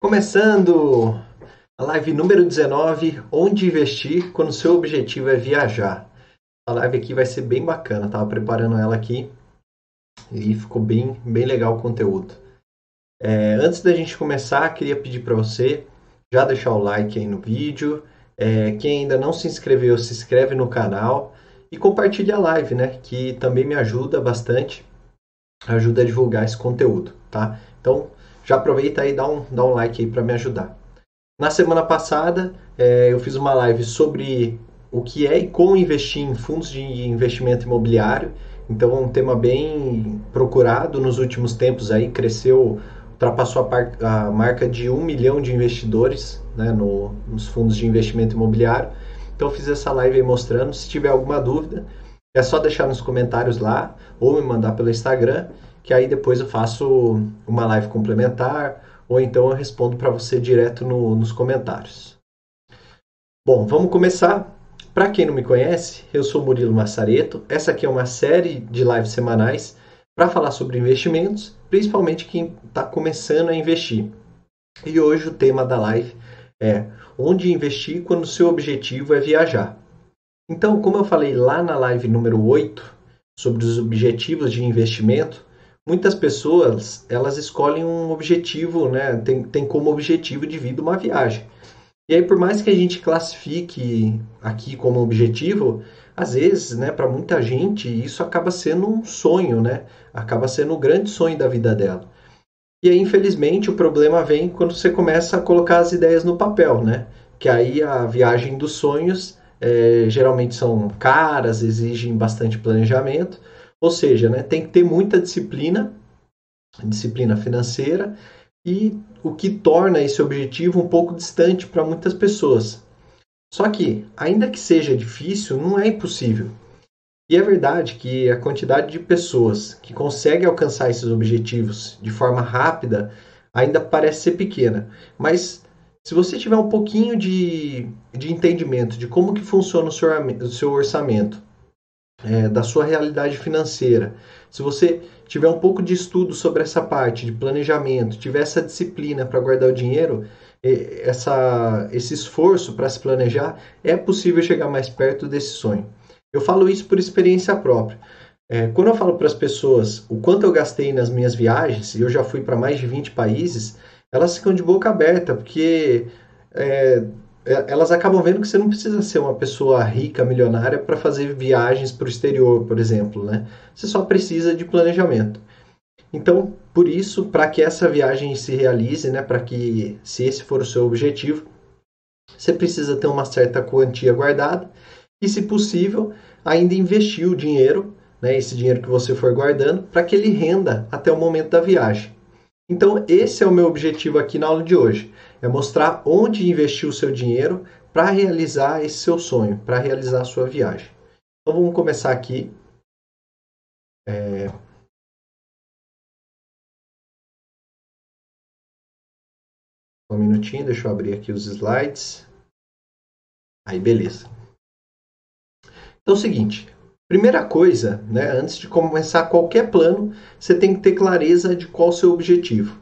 Começando a live número 19, onde investir quando o seu objetivo é viajar. A live aqui vai ser bem bacana, tava preparando ela aqui e ficou bem, bem legal o conteúdo. É, antes da gente começar, queria pedir para você já deixar o like aí no vídeo. É, quem ainda não se inscreveu, se inscreve no canal e compartilha a live, né? Que também me ajuda bastante, ajuda a divulgar esse conteúdo, tá? Então, já aproveita aí e dá um, dá um like aí para me ajudar. Na semana passada, é, eu fiz uma live sobre o que é e como investir em fundos de investimento imobiliário. Então, é um tema bem procurado nos últimos tempos aí, cresceu, ultrapassou a, par, a marca de um milhão de investidores né, no, nos fundos de investimento imobiliário. Então, fiz essa live aí mostrando. Se tiver alguma dúvida, é só deixar nos comentários lá ou me mandar pelo Instagram que aí depois eu faço uma live complementar ou então eu respondo para você direto no, nos comentários. Bom, vamos começar. Para quem não me conhece, eu sou Murilo Massareto. Essa aqui é uma série de lives semanais para falar sobre investimentos, principalmente quem está começando a investir. E hoje o tema da live é onde investir quando o seu objetivo é viajar. Então, como eu falei lá na live número 8 sobre os objetivos de investimento, muitas pessoas elas escolhem um objetivo, né? Tem, tem como objetivo de vida uma viagem. E aí, por mais que a gente classifique aqui como objetivo, às vezes, né, para muita gente, isso acaba sendo um sonho, né? Acaba sendo o grande sonho da vida dela. E aí, infelizmente, o problema vem quando você começa a colocar as ideias no papel, né? Que aí a viagem dos sonhos é, geralmente são caras, exigem bastante planejamento. Ou seja, né, tem que ter muita disciplina, disciplina financeira, e o que torna esse objetivo um pouco distante para muitas pessoas. Só que, ainda que seja difícil, não é impossível. E é verdade que a quantidade de pessoas que conseguem alcançar esses objetivos de forma rápida ainda parece ser pequena. Mas se você tiver um pouquinho de, de entendimento de como que funciona o seu, o seu orçamento, é, da sua realidade financeira, se você tiver um pouco de estudo sobre essa parte de planejamento, tiver essa disciplina para guardar o dinheiro, essa, esse esforço para se planejar, é possível chegar mais perto desse sonho. Eu falo isso por experiência própria. É, quando eu falo para as pessoas o quanto eu gastei nas minhas viagens, e eu já fui para mais de 20 países, elas ficam de boca aberta, porque é, elas acabam vendo que você não precisa ser uma pessoa rica, milionária para fazer viagens para o exterior, por exemplo, né? Você só precisa de planejamento. Então, por isso, para que essa viagem se realize, né, para que se esse for o seu objetivo, você precisa ter uma certa quantia guardada e, se possível, ainda investir o dinheiro, né, esse dinheiro que você for guardando, para que ele renda até o momento da viagem. Então, esse é o meu objetivo aqui na aula de hoje. É mostrar onde investir o seu dinheiro para realizar esse seu sonho, para realizar a sua viagem. Então, vamos começar aqui. É... Um minutinho, deixa eu abrir aqui os slides. Aí, beleza. Então é o seguinte, Primeira coisa, né, antes de começar qualquer plano, você tem que ter clareza de qual o seu objetivo.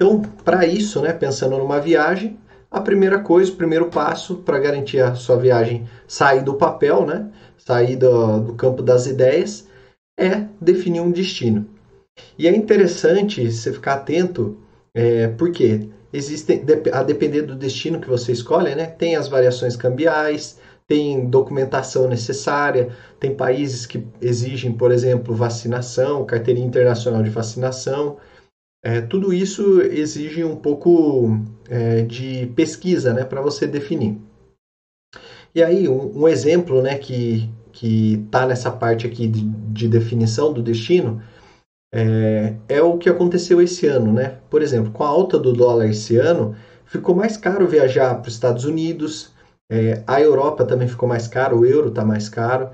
Então, para isso, né, pensando numa viagem, a primeira coisa, o primeiro passo para garantir a sua viagem sair do papel, né, sair do, do campo das ideias, é definir um destino. E é interessante você ficar atento, é, porque existem, a depender do destino que você escolhe, né, tem as variações cambiais, tem documentação necessária, tem países que exigem, por exemplo, vacinação, carteirinha internacional de vacinação. É, tudo isso exige um pouco é, de pesquisa né, para você definir. E aí, um, um exemplo né, que está nessa parte aqui de, de definição do destino é, é, o que aconteceu esse ano. Né? Por exemplo, com a alta do dólar esse ano, ficou mais caro viajar para os Estados Unidos, é, a Europa também ficou mais caro, o euro está mais caro.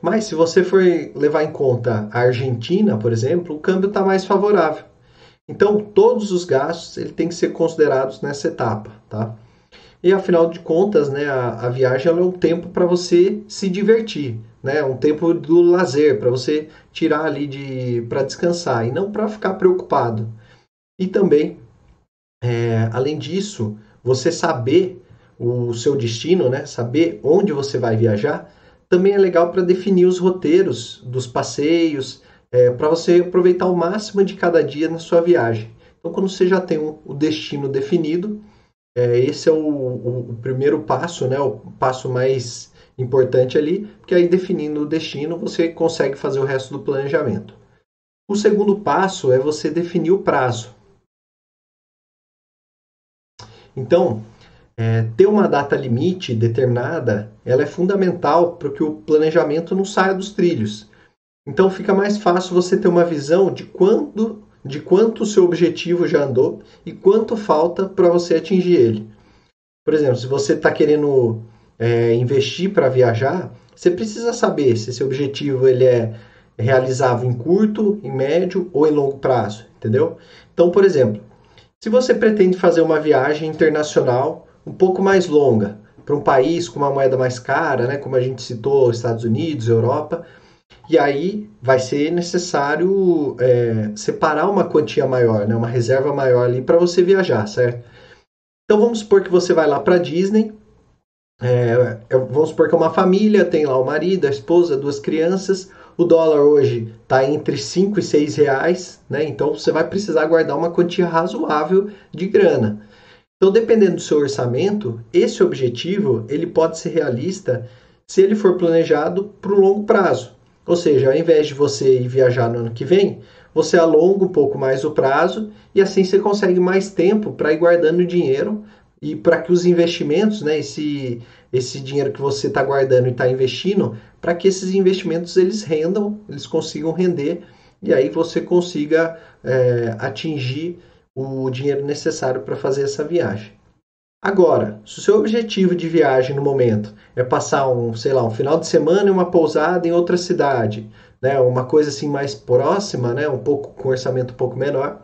Mas se você for levar em conta a Argentina, por exemplo, o câmbio está mais favorável. Então, todos os gastos ele tem que ser considerados nessa etapa, tá? E afinal de contas, né, a, a viagem é um tempo para você se divertir, né? Um tempo do lazer, para você tirar ali de para descansar e não para ficar preocupado. E também É, além disso, você saber o seu destino, né? saber onde você vai viajar, também é legal para definir os roteiros dos passeios, é, para você aproveitar o máximo de cada dia na sua viagem. Então, quando você já tem o destino definido, é, esse é o, o, o, primeiro passo, né? o passo mais importante ali, porque aí definindo o destino você consegue fazer o resto do planejamento. O segundo passo é você definir o prazo. Então, é, ter uma data limite determinada, ela é fundamental para que o planejamento não saia dos trilhos. Então fica mais fácil você ter uma visão de quando, de quanto o seu objetivo já andou e quanto falta para você atingir ele. Por exemplo, se você está querendo é, investir para viajar, você precisa saber se esse objetivo ele é realizável em curto, em médio ou em longo prazo, entendeu? Então, por exemplo, se você pretende fazer uma viagem internacional um pouco mais longa, para um país com uma moeda mais cara, né, como a gente citou, Estados Unidos, Europa, e aí vai ser necessário é, separar uma quantia maior, né, uma reserva maior ali para você viajar, certo? Então vamos supor que você vai lá para Disney, é, vamos supor que é uma família, tem lá o marido, a esposa, duas crianças, o dólar hoje está entre 5 e 6 reais, né? Então você vai precisar guardar uma quantia razoável de grana. Então, dependendo do seu orçamento, esse objetivo ele pode ser realista se ele for planejado para o longo prazo. Ou seja, ao invés de você ir viajar no ano que vem, você alonga um pouco mais o prazo e assim você consegue mais tempo para ir guardando dinheiro e para que os investimentos, né, esse, esse dinheiro que você está guardando e está investindo, para que esses investimentos eles rendam, eles consigam render e aí você consiga é, atingir o dinheiro necessário para fazer essa viagem. Agora, se o seu objetivo de viagem no momento é passar um, sei lá, um final de semana em uma pousada em outra cidade, né, uma coisa assim mais próxima, né, um pouco com orçamento um pouco menor,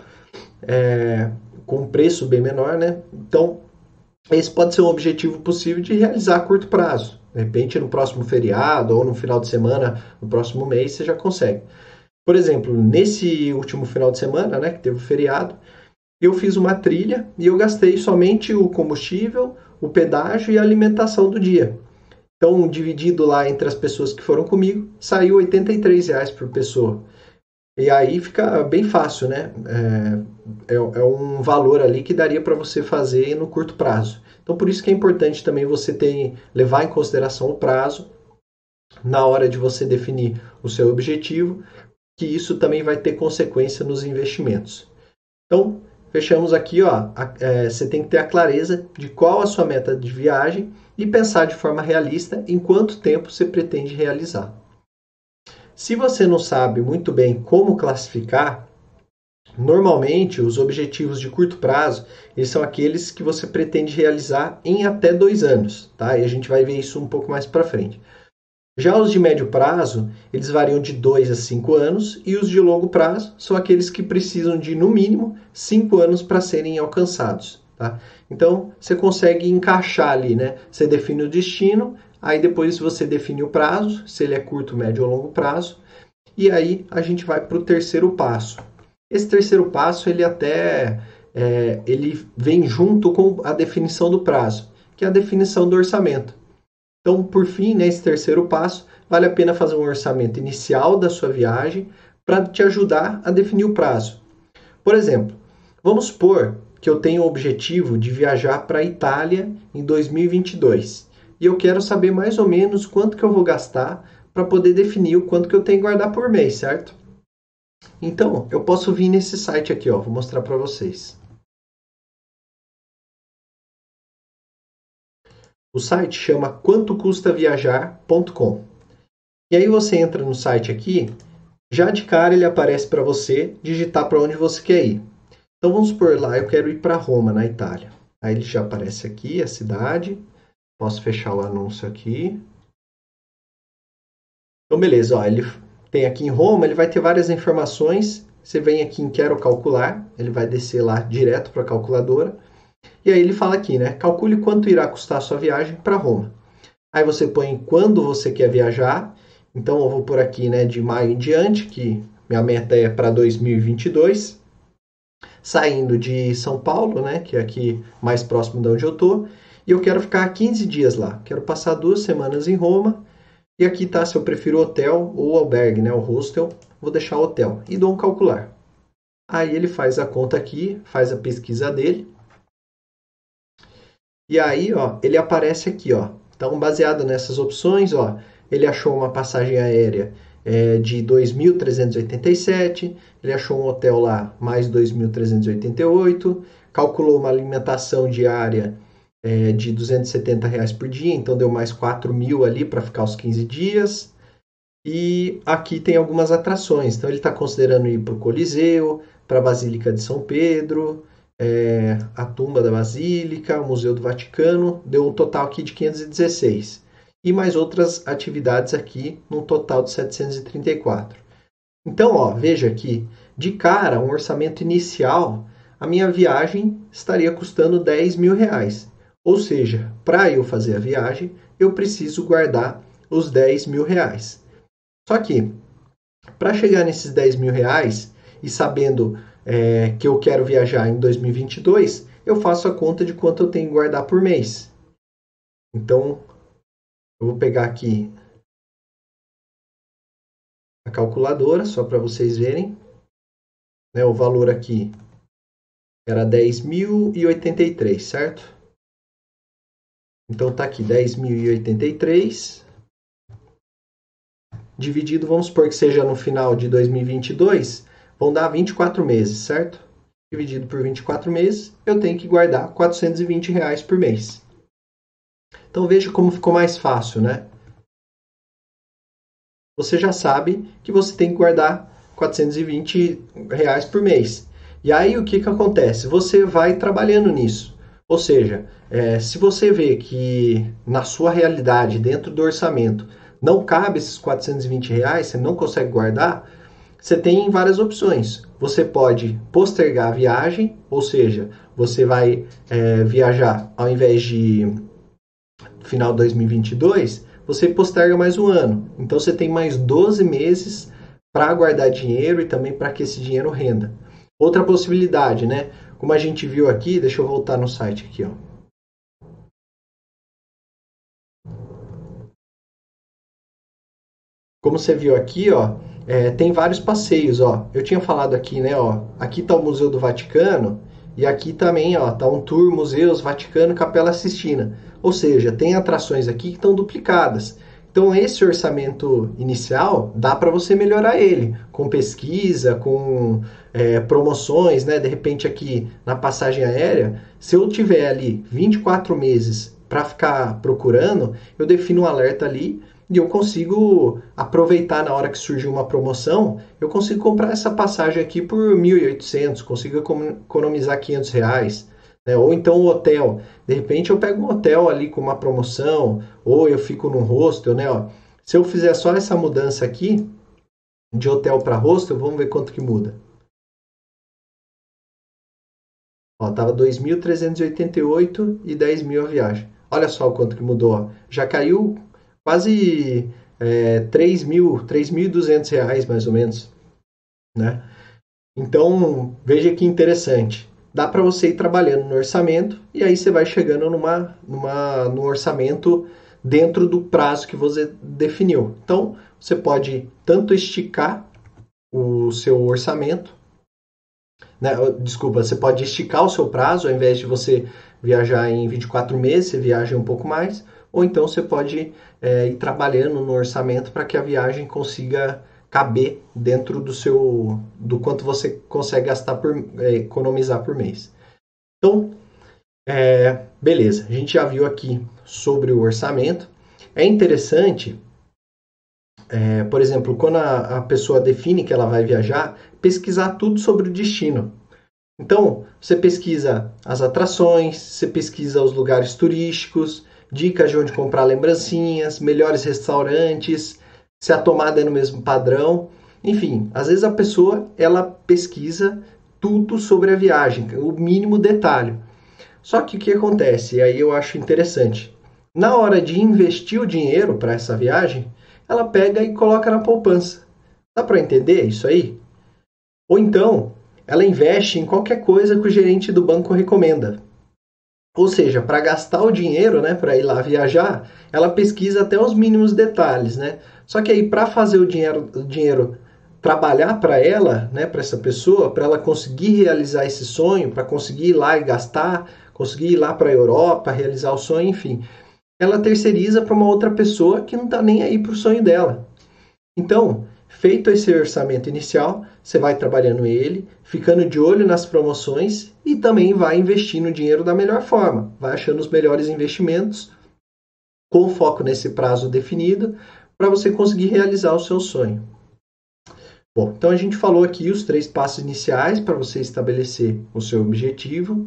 é, com um preço bem menor, né? Então, esse pode ser um objetivo possível de realizar a curto prazo. De repente, no próximo feriado ou no final de semana, no próximo mês, você já consegue. Por exemplo, nesse último final de semana, né, que teve o feriado, eu fiz uma trilha e eu gastei somente o combustível, o pedágio e a alimentação do dia. Então, dividido lá entre as pessoas que foram comigo, saiu R$ reais por pessoa. E aí fica bem fácil, né? É, é, é um valor ali que daria para você fazer no curto prazo. Então, por isso que é importante também você ter, levar em consideração o prazo na hora de você definir o seu objetivo, que isso também vai ter consequência nos investimentos. Então, fechamos aqui, ó, a, é, você tem que ter a clareza de qual a sua meta de viagem e pensar de forma realista em quanto tempo você pretende realizar. Se você não sabe muito bem como classificar, normalmente os objetivos de curto prazo eles são aqueles que você pretende realizar em até dois anos, tá? E a gente vai ver isso um pouco mais para frente. Já os de médio prazo, eles variam de 2 a 5 anos, e os de longo prazo são aqueles que precisam de, no mínimo, 5 anos para serem alcançados. Tá? Então, você consegue encaixar ali, né? Você define o destino, Aí depois você define o prazo, se ele é curto, médio ou longo prazo. E aí a gente vai para o terceiro passo. Esse terceiro passo ele até é, ele vem junto com a definição do prazo, que é a definição do orçamento. Então, por fim, nesse terceiro passo, vale a pena fazer um orçamento inicial da sua viagem para te ajudar a definir o prazo. Por exemplo, vamos supor que eu tenho o objetivo de viajar para a Itália em 2022 e eu quero saber mais ou menos quanto que eu vou gastar para poder definir o quanto que eu tenho que guardar por mês, certo? Então, eu posso vir nesse site aqui, ó, vou mostrar para vocês. O site chama quantocustaviajar.com. E aí você entra no site aqui, já de cara ele aparece para você digitar para onde você quer ir. Então vamos por lá, eu quero ir para Roma, na Itália. Aí ele já aparece aqui a cidade. Posso fechar o anúncio aqui. Então, beleza. Ó, ele tem aqui em Roma, ele vai ter várias informações. Você vem aqui em Quero Calcular, ele vai descer lá direto para a calculadora. E aí ele fala aqui, né? Calcule quanto irá custar a sua viagem para Roma. Aí você põe quando você quer viajar. Então eu vou por aqui, né, de maio em diante, que minha meta é para 2022. saindo de São Paulo, né, que é aqui mais próximo de onde eu tô, e eu quero ficar 15 dias lá. Quero passar duas semanas em Roma. E aqui tá se eu prefiro hotel ou albergue, né, o hostel. Vou deixar hotel e dou um calcular. Aí ele faz a conta aqui, faz a pesquisa dele. E aí, ó, ele aparece aqui, ó. Então, baseado nessas opções, ó, ele achou uma passagem aérea é, de 2.387, ele achou um hotel lá mais 2.388, calculou uma alimentação diária é, de 270 reais por dia, então deu mais 4 mil ali para ficar os 15 dias. E aqui tem algumas atrações, então ele está considerando ir para o Coliseu, para a Basílica de São Pedro, é, a tumba da Basílica, o Museu do Vaticano, deu um total aqui de 516 e mais outras atividades aqui, num total de 734. Então, ó, veja aqui, de cara, um orçamento inicial, a minha viagem estaria custando 10 mil reais. Ou seja, para eu fazer a viagem, eu preciso guardar os 10 mil reais. Só que, para chegar nesses 10 mil reais e sabendo é, que eu quero viajar em 2022, eu faço a conta de quanto eu tenho que guardar por mês. Então, eu vou pegar aqui a calculadora, só para vocês verem. Né, o valor aqui era 10.083, certo? Então tá aqui 10.083 dividido, vamos supor que seja no final de 2022, vão dar 24 meses, certo? Dividido por 24 meses, eu tenho que guardar 420 reais por mês. Então veja como ficou mais fácil, né? Você já sabe que você tem que guardar 420 reais por mês. E aí o que, que acontece? Você vai trabalhando nisso. Ou seja, é, se você vê que na sua realidade, dentro do orçamento, não cabe esses 420 reais, você não consegue guardar, você tem várias opções. Você pode postergar a viagem, ou seja, você vai é, viajar ao invés de final de 2022, você posterga mais um ano. Então você tem mais 12 meses para guardar dinheiro e também para que esse dinheiro renda. Outra possibilidade, né? Como a gente viu aqui, deixa eu voltar no site aqui, ó. Como você viu aqui, ó, é, tem vários passeios, ó. Eu tinha falado aqui, né, ó. Aqui está o Museu do Vaticano e aqui também, ó, tá um tour Museus Vaticano Capela Sistina. Ou seja, tem atrações aqui que estão duplicadas. Então, esse orçamento inicial dá para você melhorar ele com pesquisa, com é, promoções, né? De repente, aqui na passagem aérea, se eu tiver ali 24 meses para ficar procurando, eu defino um alerta ali e eu consigo aproveitar na hora que surgiu uma promoção, eu consigo comprar essa passagem aqui por 1.800, consigo economizar 500 reais. Né? Ou então o hotel. De repente eu pego um hotel ali com uma promoção, ou eu fico num hostel, né? Ó, se eu fizer só essa mudança aqui, de hotel para hostel, vamos ver quanto que muda. Ó, tava 2.388 e 10 mil a viagem. Olha só o quanto que mudou. Ó. Já caiu quase é, 3.200 reais, mais ou menos. Né? Então, veja que interessante dá para você ir trabalhando no orçamento e aí você vai chegando numa, numa, num orçamento dentro do prazo que você definiu. Então, você pode tanto esticar o seu orçamento, né? desculpa, você pode esticar o seu prazo, ao invés de você viajar em 24 meses, você viaja um pouco mais, ou então você pode é, ir trabalhando no orçamento para que a viagem consiga caber dentro do seu do quanto você consegue gastar por é, economizar por mês. Então, é, beleza, a gente já viu aqui sobre o orçamento. É interessante, é, por exemplo, quando a, a pessoa define que ela vai viajar, pesquisar tudo sobre o destino. Então, você pesquisa as atrações, você pesquisa os lugares turísticos, dicas de onde comprar lembrancinhas, melhores restaurantes, se a tomada é no mesmo padrão. Enfim, às vezes a pessoa ela pesquisa tudo sobre a viagem, o mínimo detalhe. Só que o que acontece? E aí eu acho interessante. Na hora de investir o dinheiro para essa viagem, ela pega e coloca na poupança. Dá para entender isso aí? Ou então, ela investe em qualquer coisa que o gerente do banco recomenda. Ou seja, para gastar o dinheiro, né, para ir lá viajar, ela pesquisa até os mínimos detalhes, né? Só que aí para fazer o dinheiro, o dinheiro trabalhar para ela, né, para essa pessoa, para ela conseguir realizar esse sonho, para conseguir ir lá e gastar, conseguir ir lá para a Europa, realizar o sonho, enfim, ela terceiriza para uma outra pessoa que não está nem aí para o sonho dela. Então, feito esse orçamento inicial, você vai trabalhando ele, ficando de olho nas promoções e também vai investindo o dinheiro da melhor forma, vai achando os melhores investimentos com foco nesse prazo definido para você conseguir realizar o seu sonho. Bom, então a gente falou aqui os três passos iniciais para você estabelecer o seu objetivo.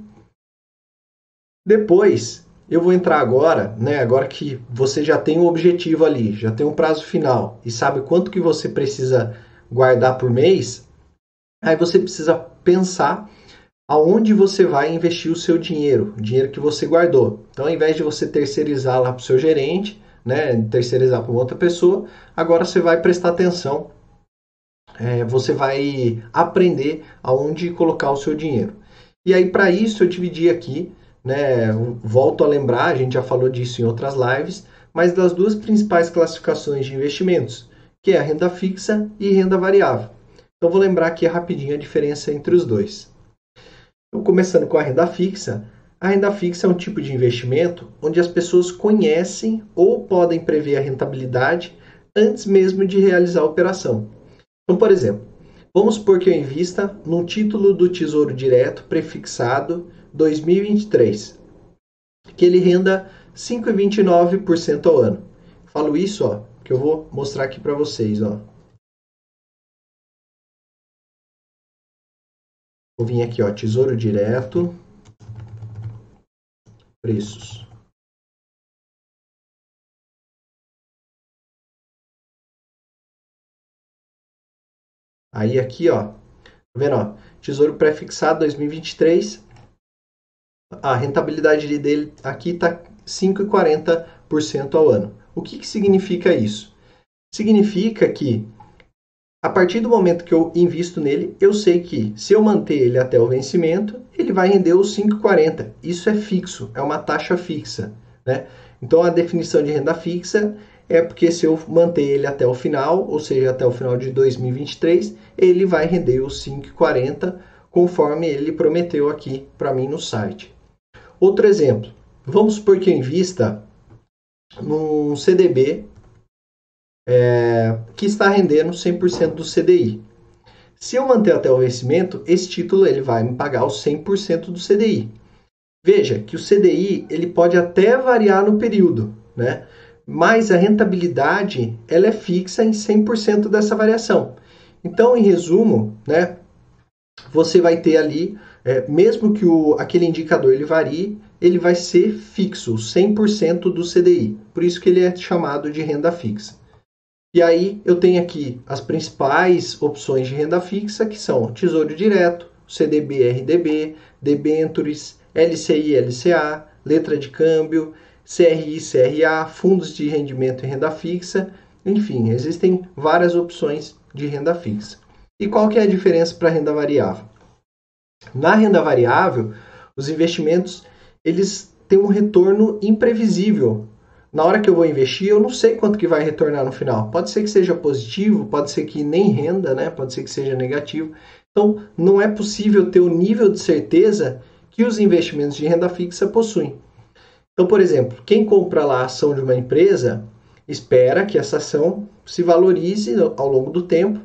Depois, eu vou entrar agora, né, agora que você já tem um objetivo ali, já tem um prazo final e sabe quanto que você precisa guardar por mês, aí você precisa pensar aonde você vai investir o seu dinheiro, o dinheiro que você guardou. Então, ao invés de você terceirizar lá para o seu gerente, né, terceirizar para outra pessoa, agora você vai prestar atenção, é, você vai aprender aonde colocar o seu dinheiro. E aí, para isso, eu dividi aqui né? Volto a lembrar, a gente já falou disso em outras lives, mas das duas principais classificações de investimentos, que é a renda fixa e renda variável. Então vou lembrar aqui rapidinho a diferença entre os dois. Então, começando com a renda fixa, a renda fixa é um tipo de investimento onde as pessoas conhecem ou podem prever a rentabilidade antes mesmo de realizar a operação. Então, por exemplo, vamos supor que eu invista num título do Tesouro Direto prefixado 2023, que ele renda 5,29% ao ano. Falo isso, ó, que eu vou mostrar aqui para vocês, ó. Vou vir aqui, ó, Tesouro Direto, preços. Aí aqui, ó, tá vendo, ó, Tesouro prefixado 2023, a rentabilidade dele aqui está 5,40% ao ano. O que, que significa isso? Significa que a partir do momento que eu invisto nele, eu sei que se eu manter ele até o vencimento, ele vai render os 5,40. Isso é fixo, é uma taxa fixa. Né? Então a definição de renda fixa é porque se eu manter ele até o final, ou seja, até o final de 2023, ele vai render os 5,40 conforme ele prometeu aqui para mim no site. Outro exemplo, vamos supor que eu invista num CDB é, que está rendendo 100% do CDI. Se eu manter até o vencimento, esse título ele vai me pagar os 100% do CDI. Veja que o CDI ele pode até variar no período, né? mas a rentabilidade ela é fixa em 100% dessa variação. Então, em resumo, né, você vai ter ali é, mesmo que o, aquele indicador ele varie, ele vai ser fixo, 100% do CDI. Por isso que ele é chamado de renda fixa. E aí eu tenho aqui as principais opções de renda fixa, que são Tesouro Direto, CDB, RDB, debentures, LCI, LCA, letra de câmbio, CRI, CRA, fundos de rendimento e renda fixa. Enfim, existem várias opções de renda fixa. E qual que é a diferença para renda variável? Na renda variável, os investimentos eles têm um retorno imprevisível. Na hora que eu vou investir, eu não sei quanto que vai retornar no final. Pode ser que seja positivo, pode ser que nem renda, né? Pode ser que seja negativo. Então, não é possível ter o nível de certeza que os investimentos de renda fixa possuem. Então, por exemplo, quem compra lá a ação de uma empresa espera que essa ação se valorize ao longo do tempo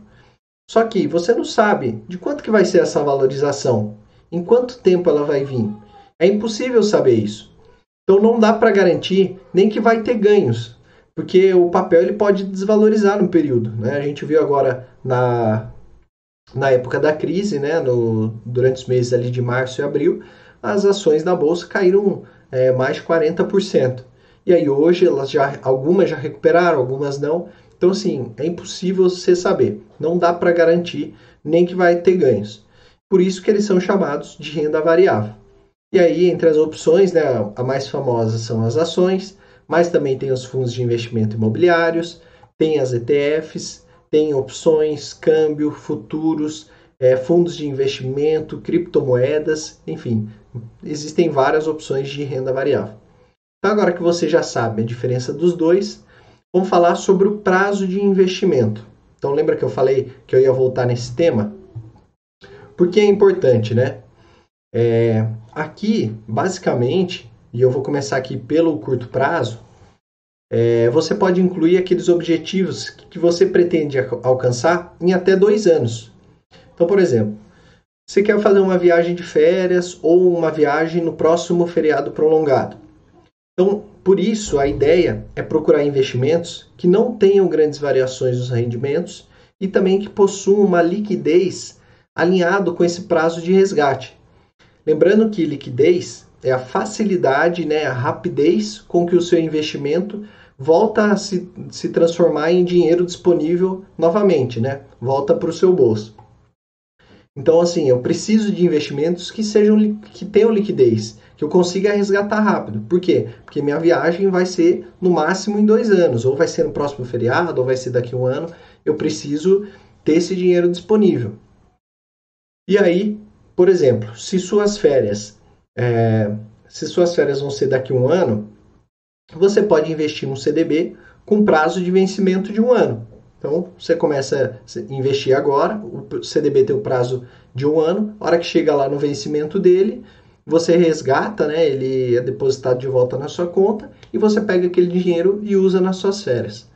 só que você não sabe de quanto que vai ser essa valorização, em quanto tempo ela vai vir. É impossível saber isso. Então não dá para garantir nem que vai ter ganhos, porque o papel ele pode desvalorizar no período. Né? A gente viu agora na, na época da crise, né? no, durante os meses ali de março e abril, as ações da bolsa caíram é, mais de 40%. E aí hoje elas já algumas já recuperaram, algumas não. Então, assim, é impossível você saber. Não dá para garantir nem que vai ter ganhos. Por isso que eles são chamados de renda variável. E aí, entre as opções, né, a mais famosa são as ações, mas também tem os fundos de investimento imobiliários, tem as ETFs, tem opções, câmbio, futuros, é, fundos de investimento, criptomoedas, enfim, existem várias opções de renda variável. Então, agora que você já sabe a diferença dos dois, vamos falar sobre o prazo de investimento. Então, lembra que eu falei que eu ia voltar nesse tema? Porque é importante, né? É, aqui, basicamente, e eu vou começar aqui pelo curto prazo, é, você pode incluir aqueles objetivos que você pretende alcançar em até dois anos. Então, por exemplo, você quer fazer uma viagem de férias ou uma viagem no próximo feriado prolongado. Então, por isso, a ideia é procurar investimentos que não tenham grandes variações nos rendimentos e também que possuam uma liquidez alinhado com esse prazo de resgate. Lembrando que liquidez é a facilidade, né, a rapidez com que o seu investimento volta a se, se transformar em dinheiro disponível novamente, né? Volta para o seu bolso. Então, assim, eu preciso de investimentos que sejam que tenham liquidez, que eu consiga resgatar rápido. Por quê? Porque minha viagem vai ser no máximo em dois anos, ou vai ser no próximo feriado, ou vai ser daqui a um ano. Eu preciso ter esse dinheiro disponível. E aí, por exemplo, se suas férias, é, se suas férias vão ser daqui a um ano, você pode investir no CDB com prazo de vencimento de um ano. Então, você começa a investir agora, o CDB tem o prazo de um ano, a hora que chega lá no vencimento dele, você resgata, né, ele é depositado de volta na sua conta e você pega aquele dinheiro e usa nas suas férias.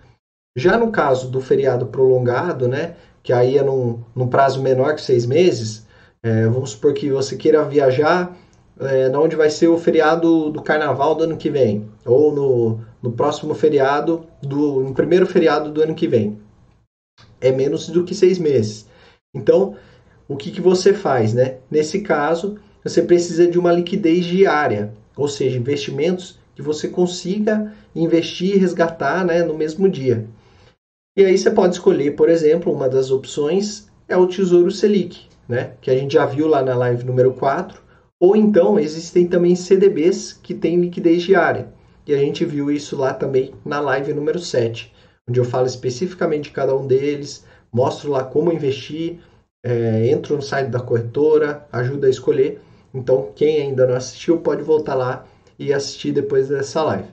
Já no caso do feriado prolongado, né, que aí é num, num prazo menor que seis meses, é, vamos supor que você queira viajar é, onde vai ser o feriado do carnaval do ano que vem, ou no, no próximo feriado, do, no primeiro feriado do ano que vem é menos do que seis meses. Então, o que, que você faz? Né? Nesse caso, você precisa de uma liquidez diária, ou seja, investimentos que você consiga investir e resgatar né, no mesmo dia. E aí você pode escolher, por exemplo, uma das opções é o Tesouro Selic, né, que a gente já viu lá na live número 4, ou então existem também CDBs que têm liquidez diária. E a gente viu isso lá também na live número 7 onde eu falo especificamente de cada um deles, mostro lá como investir, é, entro no site da corretora, ajuda a escolher. Então, quem ainda não assistiu pode voltar lá e assistir depois dessa live.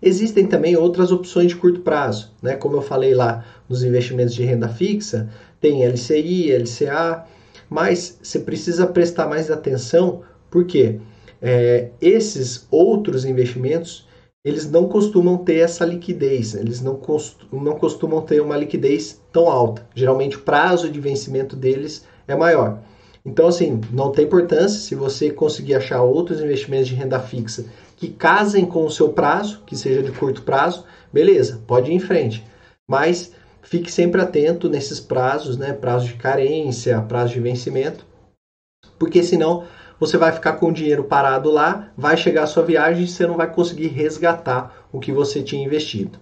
Existem também outras opções de curto prazo, né? Como eu falei lá nos investimentos de renda fixa, tem LCI, LCA, mas você precisa prestar mais atenção porque é, esses outros investimentos eles não costumam ter essa liquidez, eles não, não costumam ter uma liquidez tão alta. Geralmente o prazo de vencimento deles é maior. Então, assim, não tem importância se você conseguir achar outros investimentos de renda fixa que casem com o seu prazo, que seja de curto prazo, beleza, pode ir em frente. Mas fique sempre atento nesses prazos, né? Prazo de carência, prazo de vencimento, porque senão você vai ficar com o dinheiro parado lá, vai chegar a sua viagem e você não vai conseguir resgatar o que você tinha investido.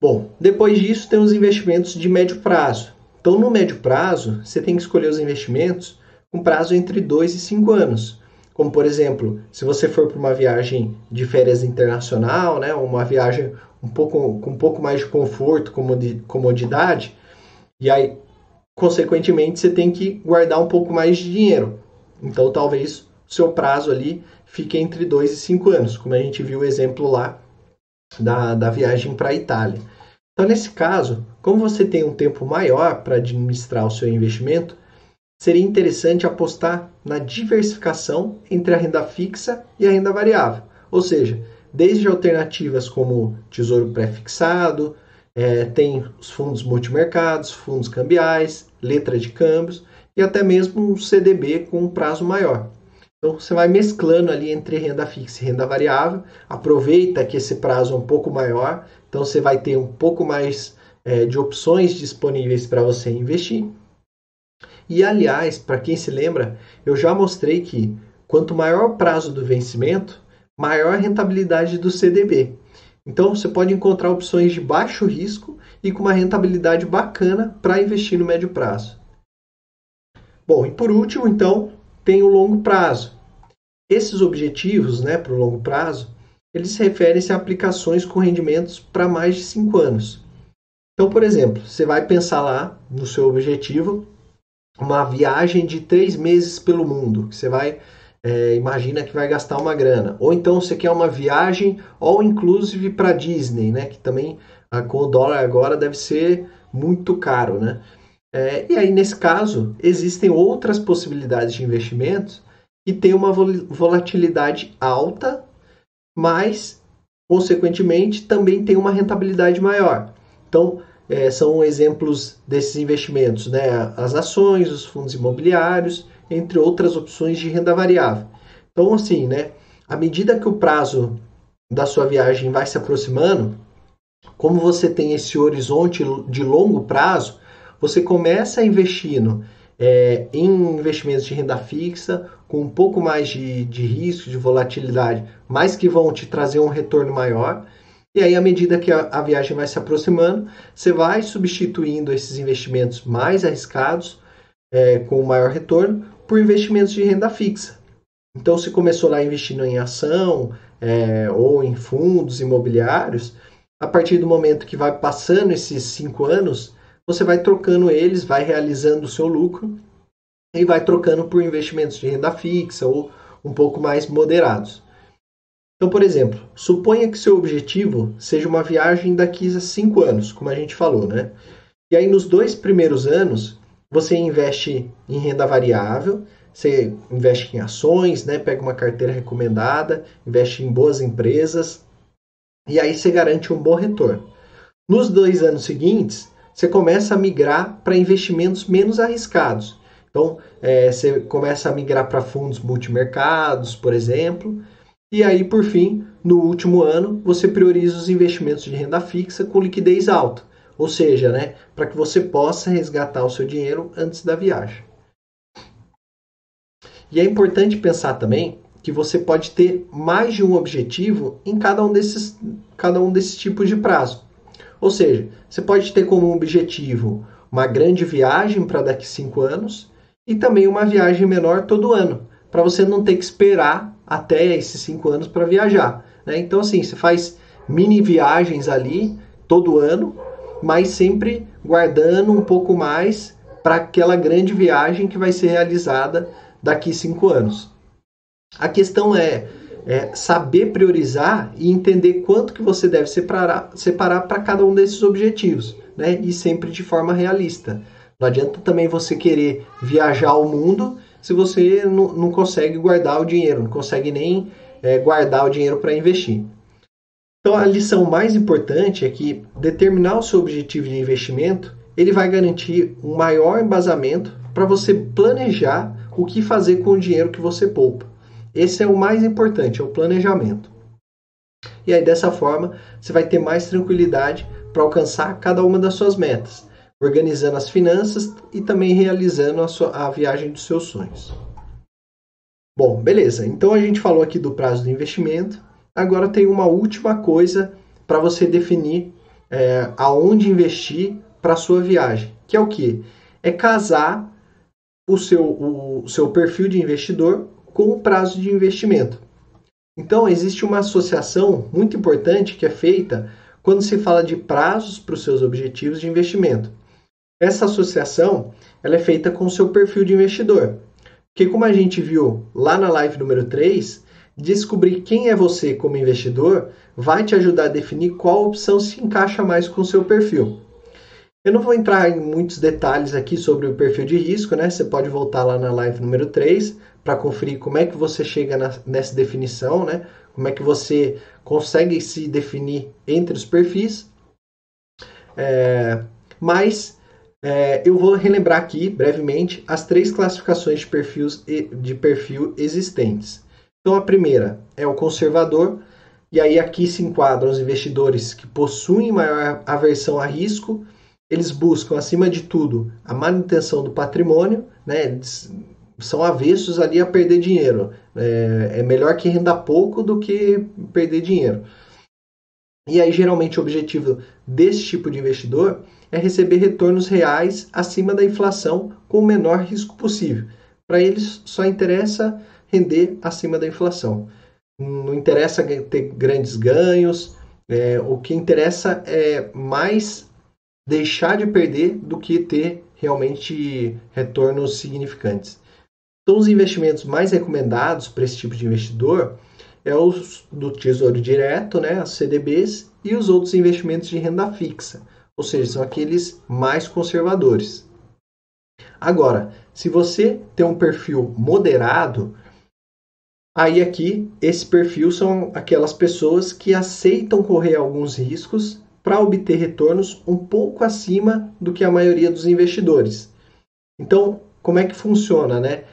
Bom, depois disso tem os investimentos de médio prazo. Então, no médio prazo, você tem que escolher os investimentos com prazo entre 2 e 5 anos. Como, por exemplo, se você for para uma viagem de férias internacional, né, uma viagem um pouco, com um pouco mais de conforto, comodidade, e aí consequentemente, você tem que guardar um pouco mais de dinheiro. Então, talvez o seu prazo ali fique entre 2 e 5 anos, como a gente viu o exemplo lá da, da viagem para a Itália. Então, nesse caso, como você tem um tempo maior para administrar o seu investimento, seria interessante apostar na diversificação entre a renda fixa e a renda variável. Ou seja, desde alternativas como tesouro pré-fixado, é, tem os fundos multimercados, fundos cambiais, letra de câmbios e até mesmo um CDB com um prazo maior. Então você vai mesclando ali entre renda fixa e renda variável, aproveita que esse prazo é um pouco maior, então você vai ter um pouco mais é, de opções disponíveis para você investir. E aliás, para quem se lembra, eu já mostrei que quanto maior o prazo do vencimento, maior a rentabilidade do CDB. Então você pode encontrar opções de baixo risco e com uma rentabilidade bacana para investir no médio prazo. Bom, e por último, então, tem o longo prazo. Esses objetivos, né, para o longo prazo, eles referem-se a aplicações com rendimentos para mais de 5 anos. Então, por exemplo, você vai pensar lá no seu objetivo uma viagem de três meses pelo mundo. Você vai é, imagina que vai gastar uma grana. Ou então você quer uma viagem all inclusive para Disney, né? Que também com o dólar agora deve ser muito caro, né? É, e aí, nesse caso, existem outras possibilidades de investimentos que têm uma volatilidade alta, mas, consequentemente, também tem uma rentabilidade maior. Então, é, são exemplos desses investimentos, né? As ações, os fundos imobiliários, entre outras opções de renda variável. Então, assim, né? À medida que o prazo da sua viagem vai se aproximando, como você tem esse horizonte de longo prazo, você começa investindo é, em investimentos de renda fixa, com um pouco mais de, de risco, de volatilidade, mas que vão te trazer um retorno maior. E aí, à medida que a, a viagem vai se aproximando, você vai substituindo esses investimentos mais arriscados, é, com maior retorno, por investimentos de renda fixa. Então, se começou lá investindo em ação é, ou em fundos imobiliários, a partir do momento que vai passando esses cinco anos, você vai trocando eles, vai realizando o seu lucro e vai trocando por investimentos de renda fixa ou um pouco mais moderados. Então, por exemplo, suponha que seu objetivo seja uma viagem daqui a cinco anos, como a gente falou, né? E aí, nos dois primeiros anos, você investe em renda variável, você investe em ações, né? Pega uma carteira recomendada, investe em boas empresas, e aí você garante um bom retorno. Nos dois anos seguintes, você começa a migrar para investimentos menos arriscados. Então, é, você começa a migrar para fundos multimercados, por exemplo, e aí, por fim, no último ano, você prioriza os investimentos de renda fixa com liquidez alta, ou seja, né, para que você possa resgatar o seu dinheiro antes da viagem. E é importante pensar também que você pode ter mais de um objetivo em cada um desses, cada um desses tipos de prazo. Ou seja, você pode ter como objetivo uma grande viagem para daqui cinco anos e também uma viagem menor todo ano, para você não ter que esperar até esses cinco anos para viajar. Né? Então, assim, você faz mini viagens ali todo ano, mas sempre guardando um pouco mais para aquela grande viagem que vai ser realizada daqui cinco anos. A questão é, é saber priorizar e entender quanto que você deve separar para cada um desses objetivos, né? E sempre de forma realista. Não adianta também você querer viajar ao mundo se você não, não consegue guardar o dinheiro, não consegue nem é, guardar o dinheiro para investir. Então a lição mais importante é que determinar o seu objetivo de investimento ele vai garantir um maior embasamento para você planejar o que fazer com o dinheiro que você poupa. Esse é o mais importante, é o planejamento. E aí dessa forma você vai ter mais tranquilidade para alcançar cada uma das suas metas organizando as finanças e também realizando a, sua, a viagem dos seus sonhos. Bom, beleza. Então a gente falou aqui do prazo do investimento. Agora tem uma última coisa para você definir é, aonde investir para sua viagem, que é o que? É casar o seu, o seu perfil de investidor com o prazo de investimento. Então existe uma associação muito importante que é feita quando se fala de prazos para os seus objetivos de investimento. Essa associação ela é feita com o seu perfil de investidor. Porque como a gente viu lá na live número 3, descobrir quem é você como investidor vai te ajudar a definir qual opção se encaixa mais com o seu perfil. Eu não vou entrar em muitos detalhes aqui sobre o perfil de risco, né? Você pode voltar lá na live número 3 para conferir como é que você chega na, nessa definição, né? Como é que você consegue se definir entre os perfis. É, mas é, eu vou relembrar aqui brevemente as três classificações de, perfis, de perfil existentes. Então, a primeira é o conservador, e aí aqui se enquadram os investidores que possuem maior aversão a risco, eles buscam, acima de tudo, a manutenção do patrimônio, né? São avessos ali a perder dinheiro. É, é melhor que renda pouco do que perder dinheiro. E aí, geralmente, o objetivo desse tipo de investidor é receber retornos reais acima da inflação com o menor risco possível. Para eles só interessa render acima da inflação. Não interessa ter grandes ganhos, é, o que interessa é mais deixar de perder do que ter realmente retornos significantes. Então, os investimentos mais recomendados para esse tipo de investidor é os do Tesouro Direto, né, as CDBs, e os outros investimentos de renda fixa, ou seja, são aqueles mais conservadores. Agora, se você tem um perfil moderado, aí aqui esse perfil são aquelas pessoas que aceitam correr alguns riscos para obter retornos um pouco acima do que a maioria dos investidores. Então, como é que funciona, né?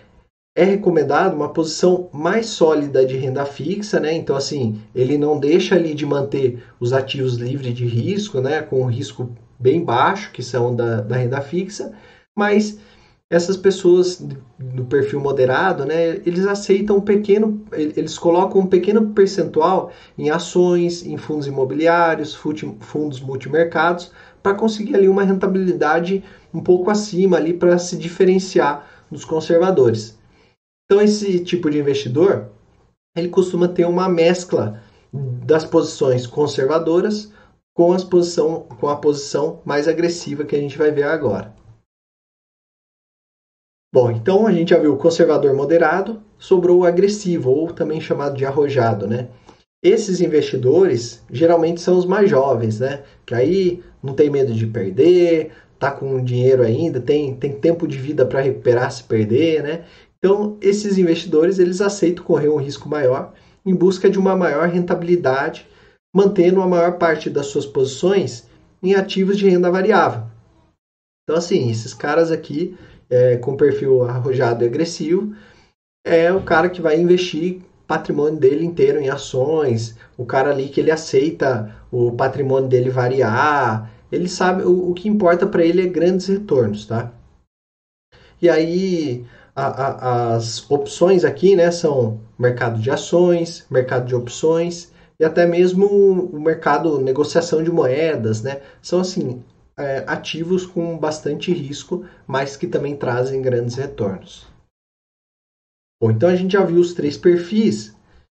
É recomendado uma posição mais sólida de renda fixa, né? Então, assim, ele não deixa ali de manter os ativos livres de risco, né? Com um risco bem baixo, que são da, da renda fixa, mas essas pessoas do perfil moderado, né, eles aceitam um pequeno, eles colocam um pequeno percentual em ações, em fundos imobiliários, fundos multimercados, para conseguir ali uma rentabilidade um pouco acima ali para se diferenciar dos conservadores. Então esse tipo de investidor, ele costuma ter uma mescla das posições conservadoras com, as posição, com a posição mais agressiva que a gente vai ver agora. Bom, então a gente já viu o conservador moderado, sobrou o agressivo, ou também chamado de arrojado, né? Esses investidores geralmente são os mais jovens, né? Que aí não tem medo de perder, tá com dinheiro ainda, tem, tem tempo de vida para recuperar se perder, né? Então, esses investidores, eles aceitam correr um risco maior em busca de uma maior rentabilidade, mantendo a maior parte das suas posições em ativos de renda variável. Então, assim, esses caras aqui é, com perfil arrojado e agressivo, é o cara que vai investir patrimônio dele inteiro em ações, o cara ali que ele aceita o patrimônio dele variar, ele sabe o, o que importa para ele é grandes retornos, tá? E aí a, a, as opções aqui, né, são mercado de ações, mercado de opções e até mesmo o mercado negociação de moedas, né? São assim é, ativos com bastante risco, mas que também trazem grandes retornos. Bom, então a gente já viu os três perfis,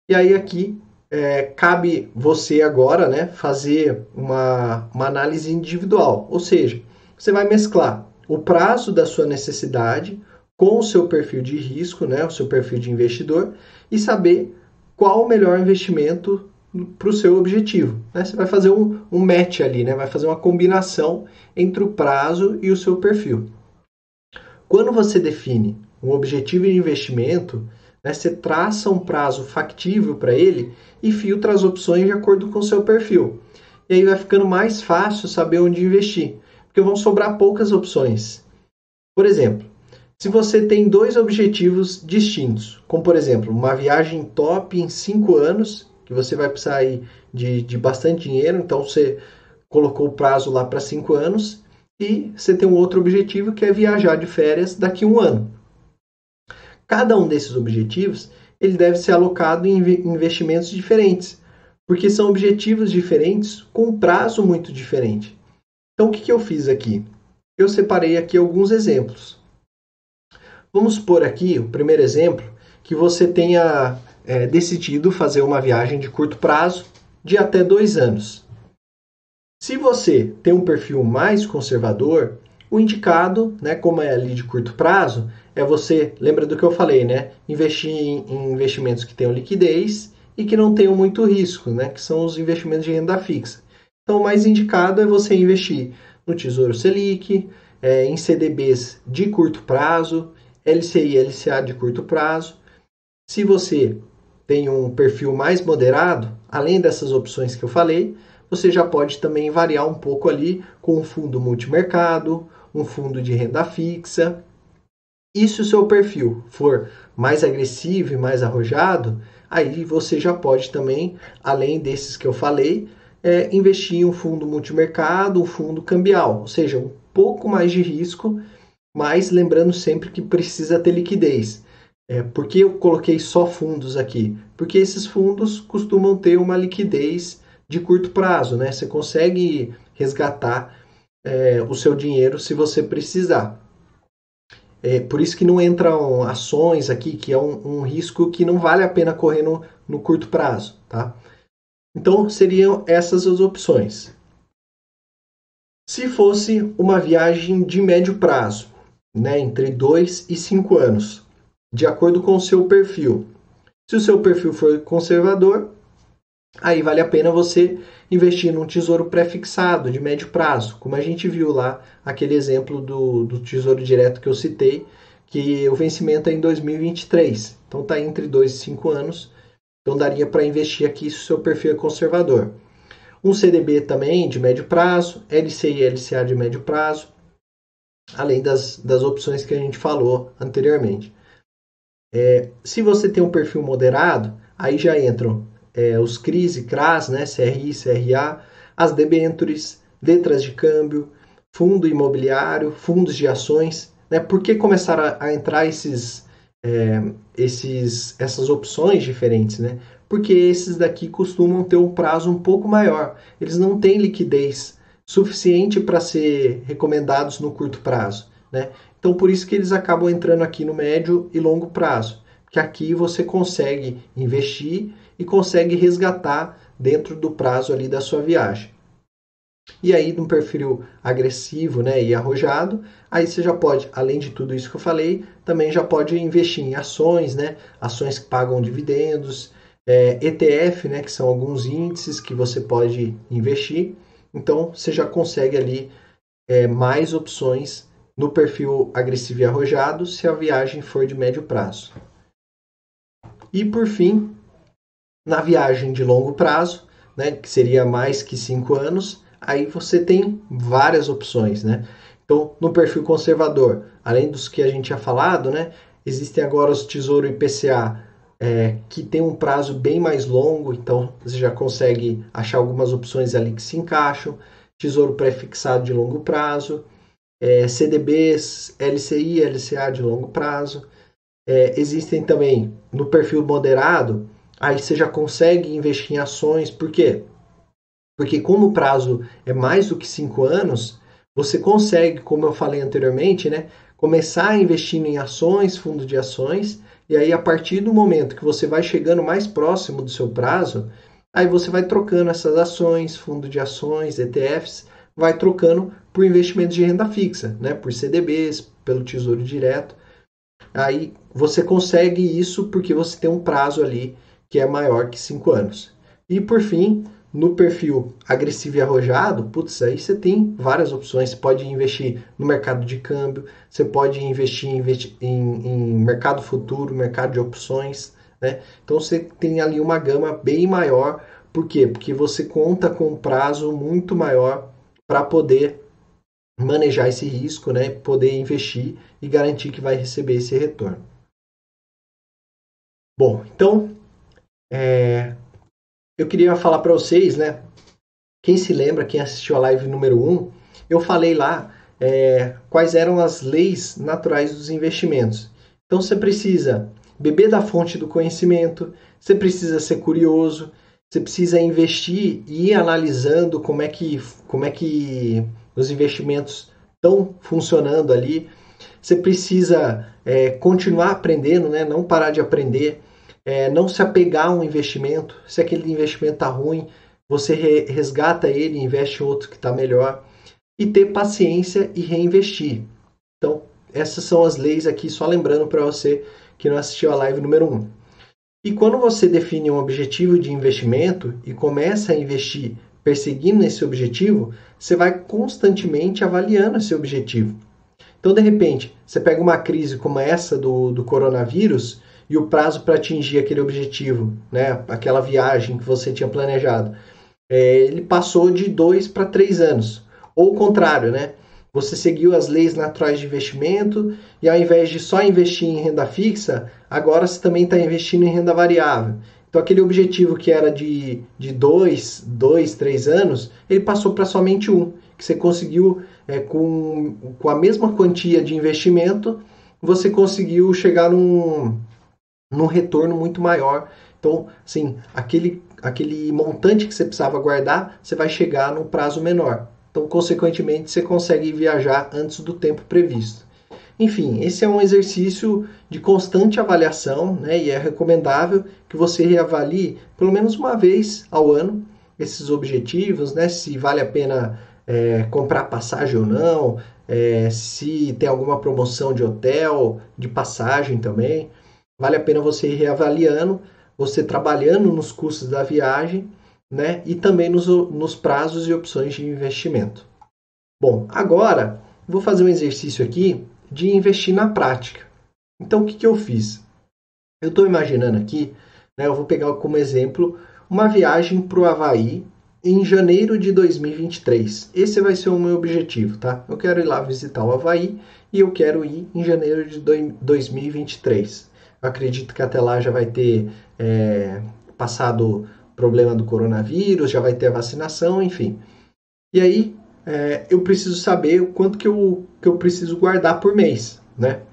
e aí aqui é, cabe você agora né, fazer uma, uma análise individual, ou seja, você vai mesclar o prazo da sua necessidade com o seu perfil de risco, né, o seu perfil de investidor, e saber qual o melhor investimento para o seu objetivo. Né? Você vai fazer um, um match ali, né? vai fazer uma combinação entre o prazo e o seu perfil. Quando você define um objetivo de investimento, né, você traça um prazo factível para ele e filtra as opções de acordo com o seu perfil. E aí vai ficando mais fácil saber onde investir, porque vão sobrar poucas opções. Por exemplo, se você tem dois objetivos distintos, como por exemplo, uma viagem top em 5 anos que você vai precisar aí de, de bastante dinheiro, então você colocou o prazo lá para cinco anos e você tem um outro objetivo que é viajar de férias daqui a um ano. Cada um desses objetivos ele deve ser alocado em investimentos diferentes, porque são objetivos diferentes com um prazo muito diferente. Então o que, que eu fiz aqui? Eu separei aqui alguns exemplos. Vamos supor aqui o primeiro exemplo que você tenha é, decidido fazer uma viagem de curto prazo de até dois anos. Se você tem um perfil mais conservador, o indicado, né, como é ali de curto prazo, é você, lembra do que eu falei, né, investir em investimentos que tenham liquidez e que não tenham muito risco, né, que são os investimentos de renda fixa. Então, o mais indicado é você investir no Tesouro Selic, é, em CDBs de curto prazo, LCI e LCA de curto prazo. Se você tem um perfil mais moderado, além dessas opções que eu falei, você já pode também variar um pouco ali com um fundo multimercado, um fundo de renda fixa. E se o seu perfil for mais agressivo e mais arrojado, aí você já pode também, além desses que eu falei, é, investir em um fundo multimercado, um fundo cambial, ou seja, um pouco mais de risco, mas lembrando sempre que precisa ter liquidez. É, por que eu coloquei só fundos aqui? Porque esses fundos costumam ter uma liquidez de curto prazo, né? Você consegue resgatar é, o seu dinheiro se você precisar. É, por isso que não entram ações aqui, que é um, um risco que não vale a pena correr no, no curto prazo, tá? Então, seriam essas as opções. Se fosse uma viagem de médio prazo, né, entre 2 e 5 anos, de acordo com o seu perfil. Se o seu perfil for conservador, aí vale a pena você investir num tesouro pré-fixado de médio prazo, como a gente viu lá aquele exemplo do, do tesouro direto que eu citei, que o vencimento é em 2023. Então está entre 2 e 5 anos. Então daria para investir aqui se o seu perfil é conservador. Um CDB também de médio prazo, LCI e LCA de médio prazo, além das, das opções que a gente falou anteriormente. É, se você tem um perfil moderado, aí já entram é, os CRIs e CRAS, né, CRI, CRA, as debentures, letras de câmbio, fundo imobiliário, fundos de ações. Né? Por que começaram a, a entrar esses, é, esses, essas opções diferentes? Né? Porque esses daqui costumam ter um prazo um pouco maior. Eles não têm liquidez suficiente para ser recomendados no curto prazo. Né? Então, por isso que eles acabam entrando aqui no médio e longo prazo, que aqui você consegue investir e consegue resgatar dentro do prazo ali da sua viagem. E aí, num perfil agressivo né, e arrojado, aí você já pode, além de tudo isso que eu falei, também já pode investir em ações, né, ações que pagam dividendos, é, ETF, né, que são alguns índices que você pode investir. Então, você já consegue ali é, mais opções no perfil agressivo e arrojado se a viagem for de médio prazo. E por fim, na viagem de longo prazo, né, que seria mais que cinco anos, aí você tem várias opções, né? Então, no perfil conservador, além dos que a gente tinha falado, né, existem agora os Tesouro IPCA, é, que tem um prazo bem mais longo, então você já consegue achar algumas opções ali que se encaixam. Tesouro pré-fixado de longo prazo, é, CDBs, LCI, LCA de longo prazo. É, existem também no perfil moderado, aí você já consegue investir em ações, por quê? Porque como o prazo é mais do que 5 anos, você consegue, como eu falei anteriormente, né, começar investindo em ações, fundo de ações, e aí a partir do momento que você vai chegando mais próximo do seu prazo, aí você vai trocando essas ações, fundo de ações, ETFs, vai trocando por investimentos de renda fixa, né? por CDBs, pelo Tesouro Direto. Aí você consegue isso porque você tem um prazo ali que é maior que 5 anos. E por fim, no perfil agressivo e arrojado, putz, aí você tem várias opções. Você pode investir no mercado de câmbio, você pode investir em, em, em mercado futuro, mercado de opções. Né? Então você tem ali uma gama bem maior. Por quê? Porque você conta com um prazo muito maior para poder manejar esse risco, né, poder investir e garantir que vai receber esse retorno. Bom, então é, eu queria falar para vocês, né? Quem se lembra, quem assistiu a live número 1, eu falei lá é, quais eram as leis naturais dos investimentos. Então você precisa beber da fonte do conhecimento, você precisa ser curioso, você precisa investir e ir analisando como é que, como é que os investimentos estão funcionando ali. Você precisa é, continuar aprendendo, né? não parar de aprender, é, não se apegar a um investimento. Se aquele investimento está ruim, você resgata ele e investe em outro que está melhor. E ter paciência e reinvestir. Então, essas são as leis aqui, só lembrando para você que não assistiu a live número 1. E quando você define um objetivo de investimento e começa a investir perseguindo esse objetivo, você vai constantemente avaliando esse objetivo. Então, de repente, você pega uma crise como essa do, do coronavírus e o prazo para atingir aquele objetivo, né, aquela viagem que você tinha planejado, é, ele passou de dois para três anos. Ou o contrário, né? Você seguiu as leis naturais de investimento e ao invés de só investir em renda fixa, agora você também está investindo em renda variável. Então, aquele objetivo que era de, de dois, dois, três anos, ele passou para somente um. Que você conseguiu, é, com, com a mesma quantia de investimento, você conseguiu chegar num, num retorno muito maior. Então, assim, aquele, aquele montante que você precisava guardar, você vai chegar num prazo menor. Então, consequentemente, você consegue viajar antes do tempo previsto. Enfim, esse é um exercício de constante avaliação, né? E é recomendável que você reavalie pelo menos uma vez ao ano esses objetivos, né? Se vale a pena é, comprar passagem ou não, é, se tem alguma promoção de hotel, de passagem também. Vale a pena você ir reavaliando, você trabalhando nos custos da viagem, né? E também nos, nos prazos e opções de investimento. Bom, agora vou fazer um exercício aqui de investir na prática. Então, o que, que eu fiz? Eu estou imaginando aqui, né, eu vou pegar como exemplo uma viagem para o Havaí em janeiro de 2023. Esse vai ser o meu objetivo, tá? Eu quero ir lá visitar o Havaí e eu quero ir em janeiro de 2023. Eu acredito que até lá já vai ter é, passado problema do coronavírus, já vai ter a vacinação, enfim. E aí, é, eu preciso saber o quanto que eu, que eu preciso guardar por mês, né?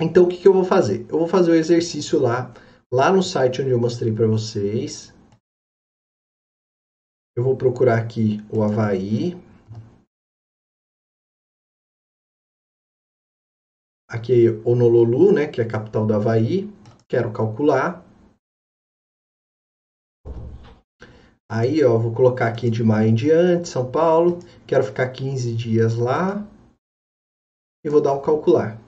Então, o que, que eu vou fazer? Eu vou fazer o exercício lá, lá no site onde eu mostrei para vocês. Eu vou procurar aqui o Havaí. Aqui é Honolulu, né, que é a capital do Havaí. Quero calcular. Aí, ó, vou colocar aqui de maio em diante, São Paulo. Quero ficar 15 dias lá. E vou dar um calcular.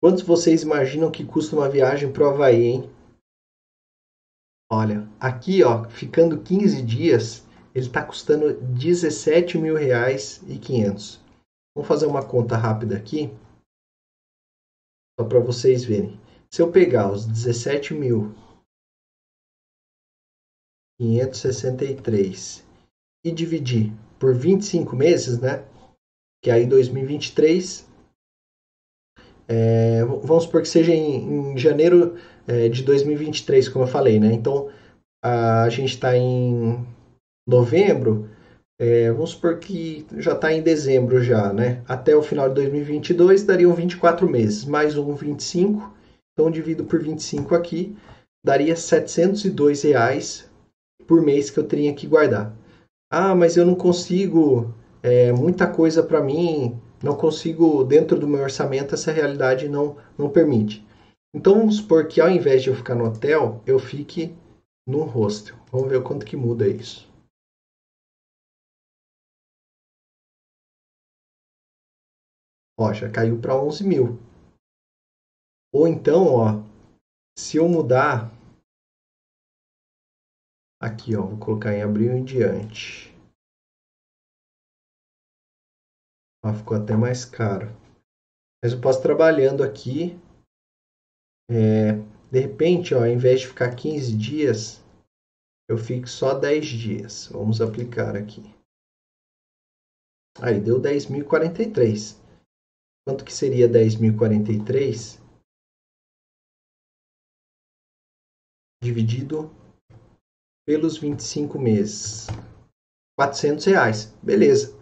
Quantos vocês imaginam que custa uma viagem para o Havaí, hein? Olha, aqui, ó, ficando 15 dias, ele está custando 17 mil reais e 500. Vamos fazer uma conta rápida aqui, só para vocês verem. Se eu pegar os 17 mil 563 e dividir por 25 meses, né? Que aí 2023, é, vamos supor que seja em, em janeiro é, de 2023, como eu falei, né? Então a, a gente está em novembro, é, vamos supor que já está em dezembro já, né? Até o final de 2022 dariam 24 meses, mais um 25 então, divido por 25 aqui, daria 702 reais por mês que eu teria que guardar. Ah, mas eu não consigo, é, muita coisa para mim, não consigo, dentro do meu orçamento, essa realidade não, não permite. Então, vamos supor que ao invés de eu ficar no hotel, eu fique no hostel. Vamos ver o quanto que muda isso. Ó, já caiu para 11 mil. Ou então, ó, se eu mudar aqui, ó, vou colocar em abril em diante. Ó, ficou até mais caro. Mas eu posso trabalhando aqui. É, de repente, ó, ao invés de ficar 15 dias, eu fico só 10 dias. Vamos aplicar aqui. Aí deu 10.043. Quanto que seria 10.043? Dividido pelos 25 meses. 400 reais, beleza.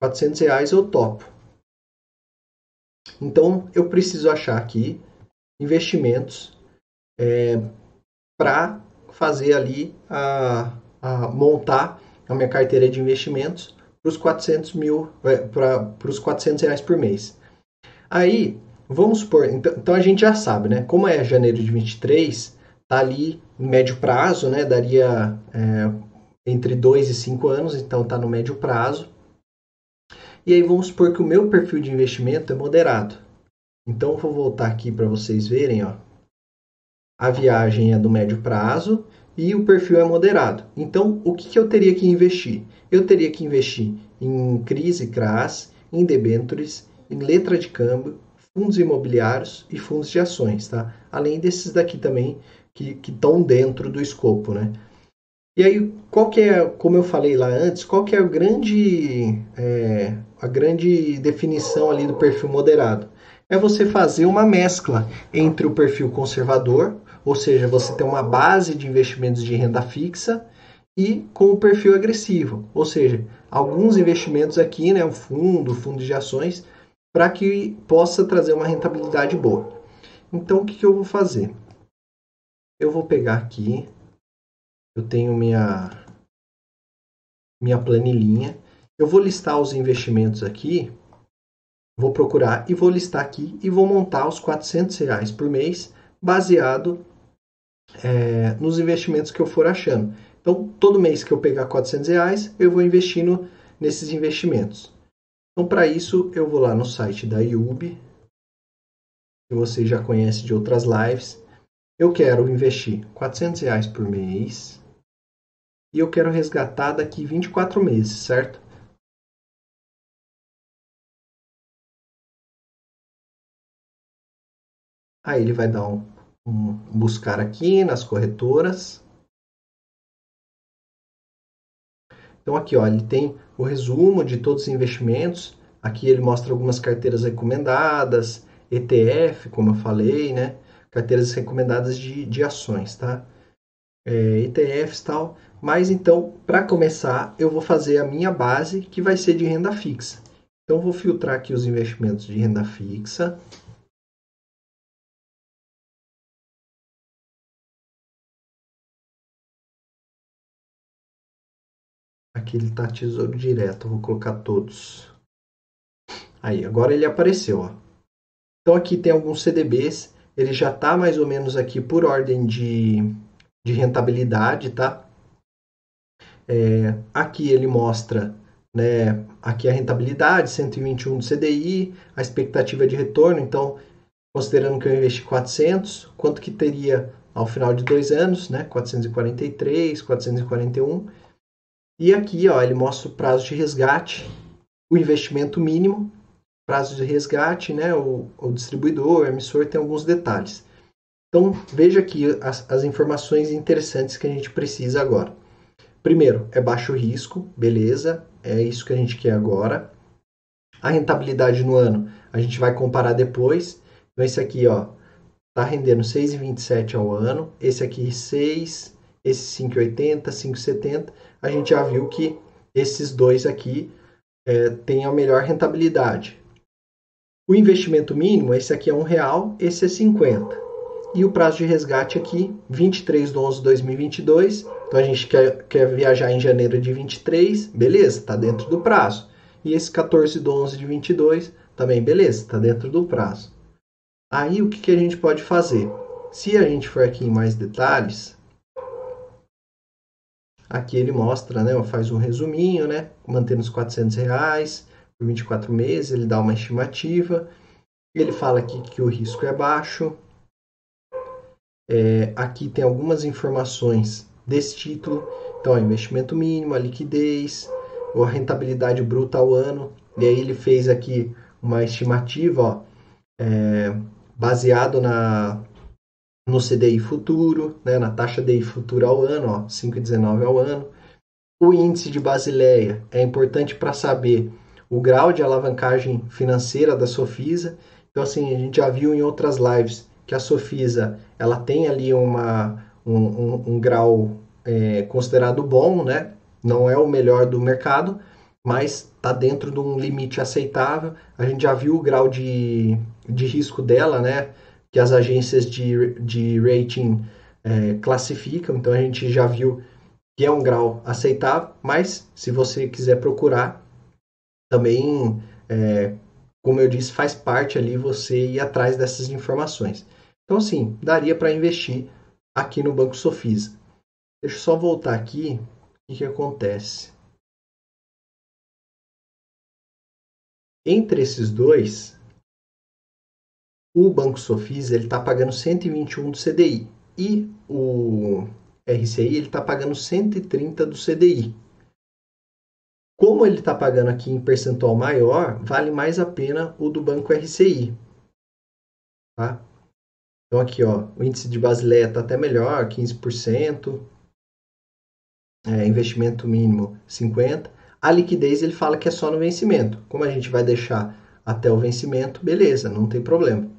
400 reais eu topo. Então eu preciso achar aqui investimentos é, para fazer ali a, a, montar a minha carteira de investimentos para os 400 mil é, para os 400 reais por mês. Aí vamos supor, então, então, a gente já sabe, né? Como é janeiro de 23, está ali em médio prazo, né? Daria é, entre 2 e 5 anos, então está no médio prazo. E aí vamos supor que o meu perfil de investimento é moderado. Então vou voltar aqui para vocês verem, ó. A viagem é do médio prazo e o perfil é moderado. Então o que, que eu teria que investir? Eu teria que investir em crise CRAS, em debêntures, em letra de câmbio, fundos imobiliários e fundos de ações, tá? Além desses daqui também que estão dentro do escopo, né? E aí, qual que é, como eu falei lá antes, qual que é, o grande, é, a grande definição ali do perfil moderado? É você fazer uma mescla entre o perfil conservador, ou seja, você ter uma base de investimentos de renda fixa, e com o perfil agressivo, ou seja, alguns investimentos aqui, né, um fundo, fundo de ações, para que possa trazer uma rentabilidade boa. Então, o que, que eu vou fazer? Eu vou pegar aqui, eu tenho minha, minha planilhinha, eu vou listar os investimentos aqui, vou procurar e vou listar aqui e vou montar os 400 reais por mês baseado é, nos investimentos que eu for achando. Então, todo mês que eu pegar 400 reais, eu vou investindo nesses investimentos. Então, para isso, eu vou lá no site da IUB, que você já conhece de outras lives. Eu quero investir 400 reais por mês e eu quero resgatar daqui 24 meses, certo? Aí ele vai dar um, um buscar aqui nas corretoras. Então aqui, ó, ele tem o resumo de todos os investimentos. Aqui ele mostra algumas carteiras recomendadas, ETF, como eu falei, né? Carteiras recomendadas de, de ações, tá? É, ETFs e tal. Mas então, para começar, eu vou fazer a minha base, que vai ser de renda fixa. Então, vou filtrar aqui os investimentos de renda fixa. Aqui ele está tesouro direto, vou colocar todos. Aí, agora ele apareceu. Ó. Então aqui tem alguns CDBs, ele já está mais ou menos aqui por ordem de, de rentabilidade, tá? É, aqui ele mostra né, aqui a rentabilidade, 121 do CDI, a expectativa de retorno, então, considerando que eu investi 400, quanto que teria ao final de dois anos, né, 443, 441, e aqui ó, ele mostra o prazo de resgate, o investimento mínimo, prazo de resgate, né, o, o distribuidor, o emissor tem alguns detalhes. Então veja aqui as, as informações interessantes que a gente precisa agora. Primeiro, é baixo risco, beleza, é isso que a gente quer agora. A rentabilidade no ano, a gente vai comparar depois. Então esse aqui, ó, tá rendendo 6,27 ao ano, esse aqui 6, esse 5,80, 5,70 a gente já viu que esses dois aqui é, têm a melhor rentabilidade. O investimento mínimo, esse aqui é um real, esse é 50. E o prazo de resgate aqui, 23 de 11 de 2022. Então a gente quer, quer viajar em janeiro de 23, beleza, está dentro do prazo. E esse 14 de 11 de 22, também beleza, está dentro do prazo. Aí o que, que a gente pode fazer? Se a gente for aqui em mais detalhes, Aqui ele mostra, né, faz um resuminho, né, mantendo os 400 reais 24 meses, ele dá uma estimativa. Ele fala aqui que o risco é baixo. É, aqui tem algumas informações desse título. Então, investimento mínimo, a liquidez, a rentabilidade bruta ao ano. E aí ele fez aqui uma estimativa ó, é, baseado na, no CDI futuro, né, na taxa DI futura ao ano, 5,19 ao ano. O índice de Basileia é importante para saber o grau de alavancagem financeira da Sofisa. Então, assim, a gente já viu em outras lives que a Sofisa ela tem ali uma, um, um, um grau é, considerado bom, né? Não é o melhor do mercado, mas está dentro de um limite aceitável. A gente já viu o grau de, de risco dela, né? que as agências de, de rating é, classificam, então a gente já viu que é um grau aceitável, mas se você quiser procurar, também, é, como eu disse, faz parte ali você ir atrás dessas informações. Então, assim, daria para investir aqui no Banco Sofisa. Deixa eu só voltar aqui. O que, que acontece? Entre esses dois, o Banco Sofis ele está pagando 121 do CDI e o RCI ele está pagando 130 do CDI. Como ele está pagando aqui em percentual maior, vale mais a pena o do Banco RCI. Tá? Então aqui ó, o índice de Basileia está até melhor, 15%. É, investimento mínimo 50%. A liquidez ele fala que é só no vencimento. Como a gente vai deixar até o vencimento, beleza, não tem problema.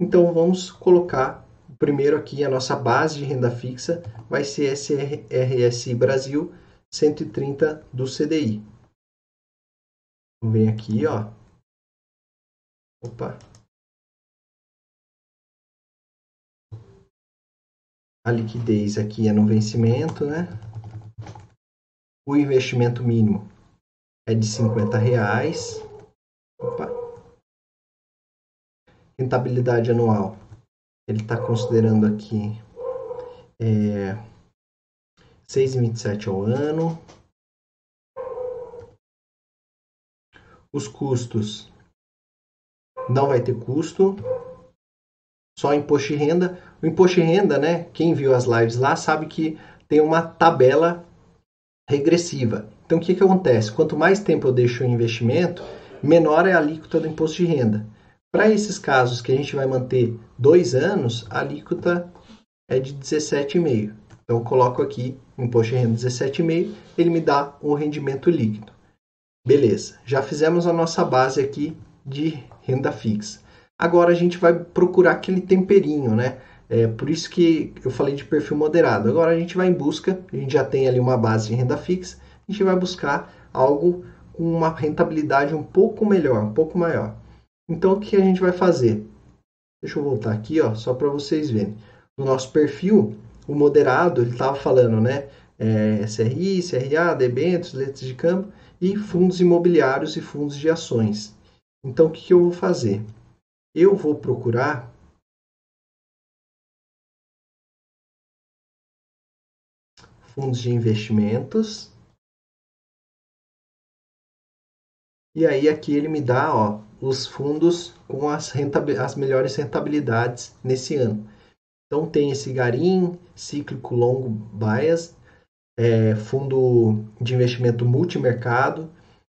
Então vamos colocar primeiro aqui a nossa base de renda fixa vai ser SRSI Brasil 130 do CDI. Vem aqui, ó. Opa. A liquidez aqui é no vencimento, né? O investimento mínimo é de 50 reais. Opa rentabilidade anual. Ele está considerando aqui é, 6,27 ao ano. Os custos não vai ter custo, só imposto de renda. O imposto de renda, né? Quem viu as lives lá sabe que tem uma tabela regressiva. Então o que, que acontece? Quanto mais tempo eu deixo o investimento, menor é a alíquota do imposto de renda. Para esses casos que a gente vai manter dois anos, a alíquota é de 17,5. Então eu coloco aqui imposto de renda 17,5, ele me dá um rendimento líquido. Beleza, já fizemos a nossa base aqui de renda fixa. Agora a gente vai procurar aquele temperinho, né? É por isso que eu falei de perfil moderado. Agora a gente vai em busca, a gente já tem ali uma base de renda fixa, a gente vai buscar algo com uma rentabilidade um pouco melhor, um pouco maior. Então o que a gente vai fazer? Deixa eu voltar aqui, ó, só para vocês verem. No nosso perfil, o moderado, ele estava falando, né? É, CRI, CRA, debêntures, letras de câmbio e fundos imobiliários e fundos de ações. Então, o que, que eu vou fazer? Eu vou procurar fundos de investimentos. E aí aqui ele me dá ó, os fundos com as, as melhores rentabilidades nesse ano. Então tem esse Garim, cíclico longo bias, é, fundo de investimento multimercado,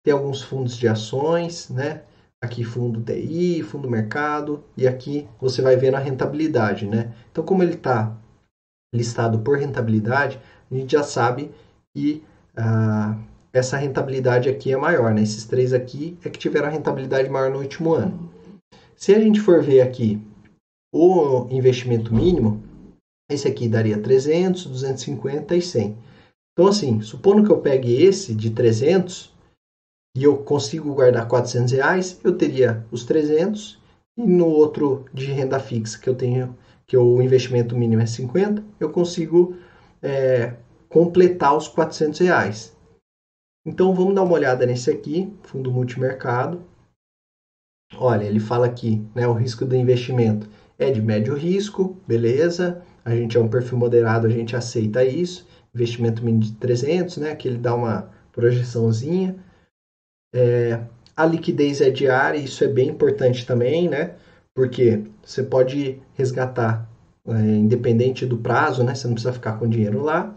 tem alguns fundos de ações, né? Aqui fundo TI, fundo mercado, e aqui você vai ver a rentabilidade, né? Então como ele está listado por rentabilidade, a gente já sabe que ah, essa rentabilidade aqui é maior, né? Esses três aqui é que tiveram a rentabilidade maior no último ano. Se a gente for ver aqui o investimento mínimo, esse aqui daria 300, 250 e 100. Então, assim, supondo que eu pegue esse de 300 e eu consigo guardar 400 reais, eu teria os 300 e no outro de renda fixa que eu tenho, que o investimento mínimo é 50, eu consigo é, completar os 400 reais. Então vamos dar uma olhada nesse aqui, fundo multimercado. Olha, ele fala aqui, né, o risco do investimento é de médio risco, beleza? A gente é um perfil moderado, a gente aceita isso. Investimento mínimo de 300, né, que ele dá uma projeçãozinha. É, a liquidez é diária, isso é bem importante também, né? Porque você pode resgatar é, independente do prazo, né? Você não precisa ficar com dinheiro lá.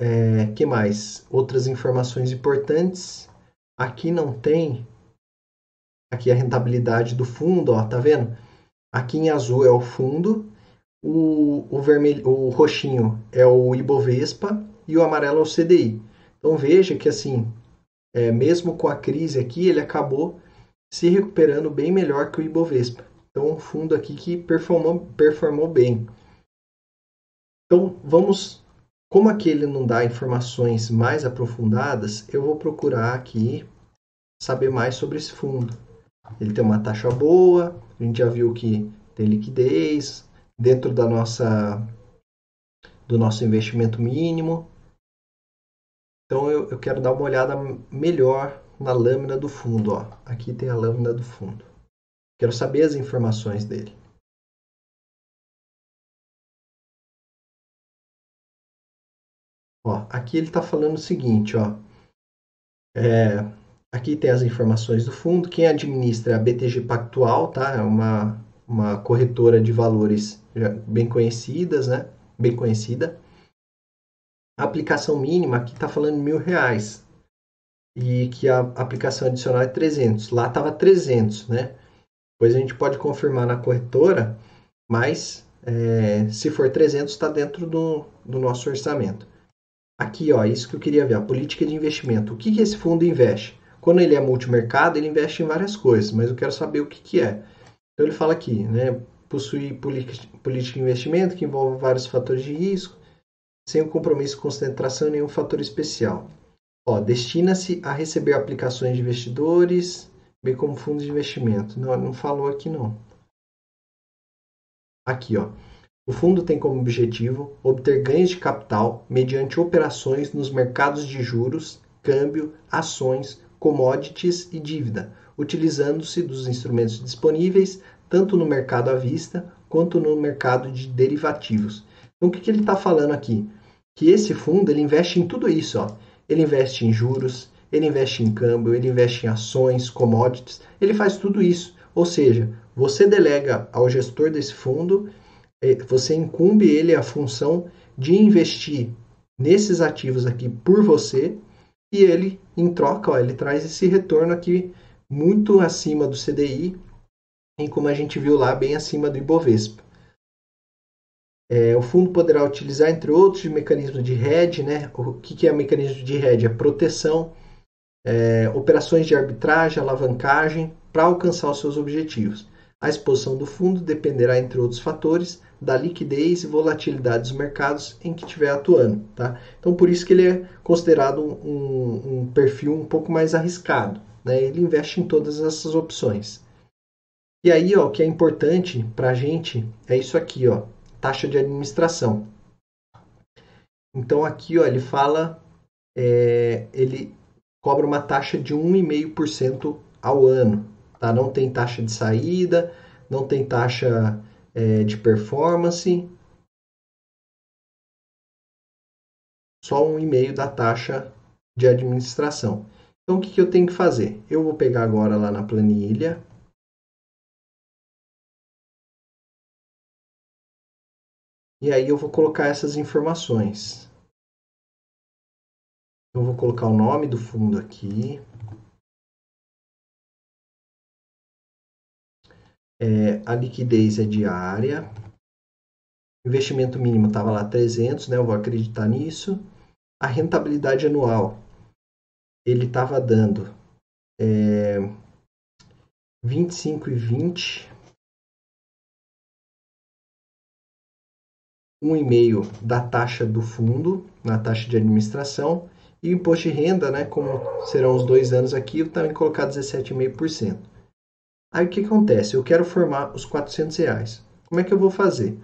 É, que mais? Outras informações importantes. Aqui não tem. Aqui a rentabilidade do fundo, ó, tá vendo? Aqui em azul é o fundo, o, o vermelho, o roxinho é o Ibovespa e o amarelo é o CDI. Então veja que assim, é, mesmo com a crise aqui, ele acabou se recuperando bem melhor que o Ibovespa. Então, um fundo aqui que performou, performou bem. Então, vamos. Como aqui ele não dá informações mais aprofundadas, eu vou procurar aqui saber mais sobre esse fundo. Ele tem uma taxa boa, a gente já viu que tem liquidez dentro da nossa do nosso investimento mínimo. Então eu, eu quero dar uma olhada melhor na lâmina do fundo. Ó. Aqui tem a lâmina do fundo. Quero saber as informações dele. Ó, aqui ele está falando o seguinte, ó. É, aqui tem as informações do fundo. Quem administra é a BTG Pactual, tá? É uma, uma corretora de valores bem conhecidas, né? Bem conhecida. A aplicação mínima aqui está falando mil reais e que a aplicação adicional é 300. Lá estava 300, né? Depois a gente pode confirmar na corretora, mas é, se for 300 está dentro do, do nosso orçamento. Aqui, ó, isso que eu queria ver, a política de investimento. O que, que esse fundo investe? Quando ele é multimercado, ele investe em várias coisas, mas eu quero saber o que, que é. Então ele fala aqui, né? Possui política de investimento que envolve vários fatores de risco, sem o compromisso de concentração em nenhum fator especial. Destina-se a receber aplicações de investidores, bem como fundos de investimento. Não, não falou aqui não. Aqui, ó. O fundo tem como objetivo obter ganhos de capital mediante operações nos mercados de juros, câmbio, ações, commodities e dívida, utilizando-se dos instrumentos disponíveis tanto no mercado à vista quanto no mercado de derivativos. Então, o que, que ele está falando aqui? Que esse fundo ele investe em tudo isso. Ó. Ele investe em juros, ele investe em câmbio, ele investe em ações, commodities, ele faz tudo isso. Ou seja, você delega ao gestor desse fundo, é, você incumbe ele a função de investir nesses ativos aqui por você e ele, em troca, ó, ele traz esse retorno aqui muito acima do CDI e como a gente viu lá, bem acima do Ibovespa. É, o fundo poderá utilizar, entre outros, mecanismos de hedge. Né? O que, que é mecanismo de hedge? É proteção, é, operações de arbitragem, alavancagem para alcançar os seus objetivos. A exposição do fundo dependerá, entre outros fatores, da liquidez e volatilidade dos mercados em que estiver atuando. Tá? Então, por isso que ele é considerado um, um perfil um pouco mais arriscado. Né? Ele investe em todas essas opções. E aí, ó, o que é importante para a gente é isso aqui, ó, taxa de administração. Então aqui, ó, ele fala, é, ele cobra uma taxa de 1,5% ao ano, tá? Não tem taxa de saída, não tem taxa é, de performance, só um e-mail da taxa de administração. Então, o que, que eu tenho que fazer? Eu vou pegar agora lá na planilha, E aí eu vou colocar essas informações. Eu vou colocar o nome do fundo aqui. É, a liquidez é diária. Investimento mínimo estava lá 300, né? Eu vou acreditar nisso. A rentabilidade anual, ele estava dando é, 25,20 um e-mail da taxa do fundo, na taxa de administração, e o imposto de renda, né, como serão os dois anos aqui, eu também colocar 17,5%. Aí o que acontece? Eu quero formar os 400 reais. Como é que eu vou fazer?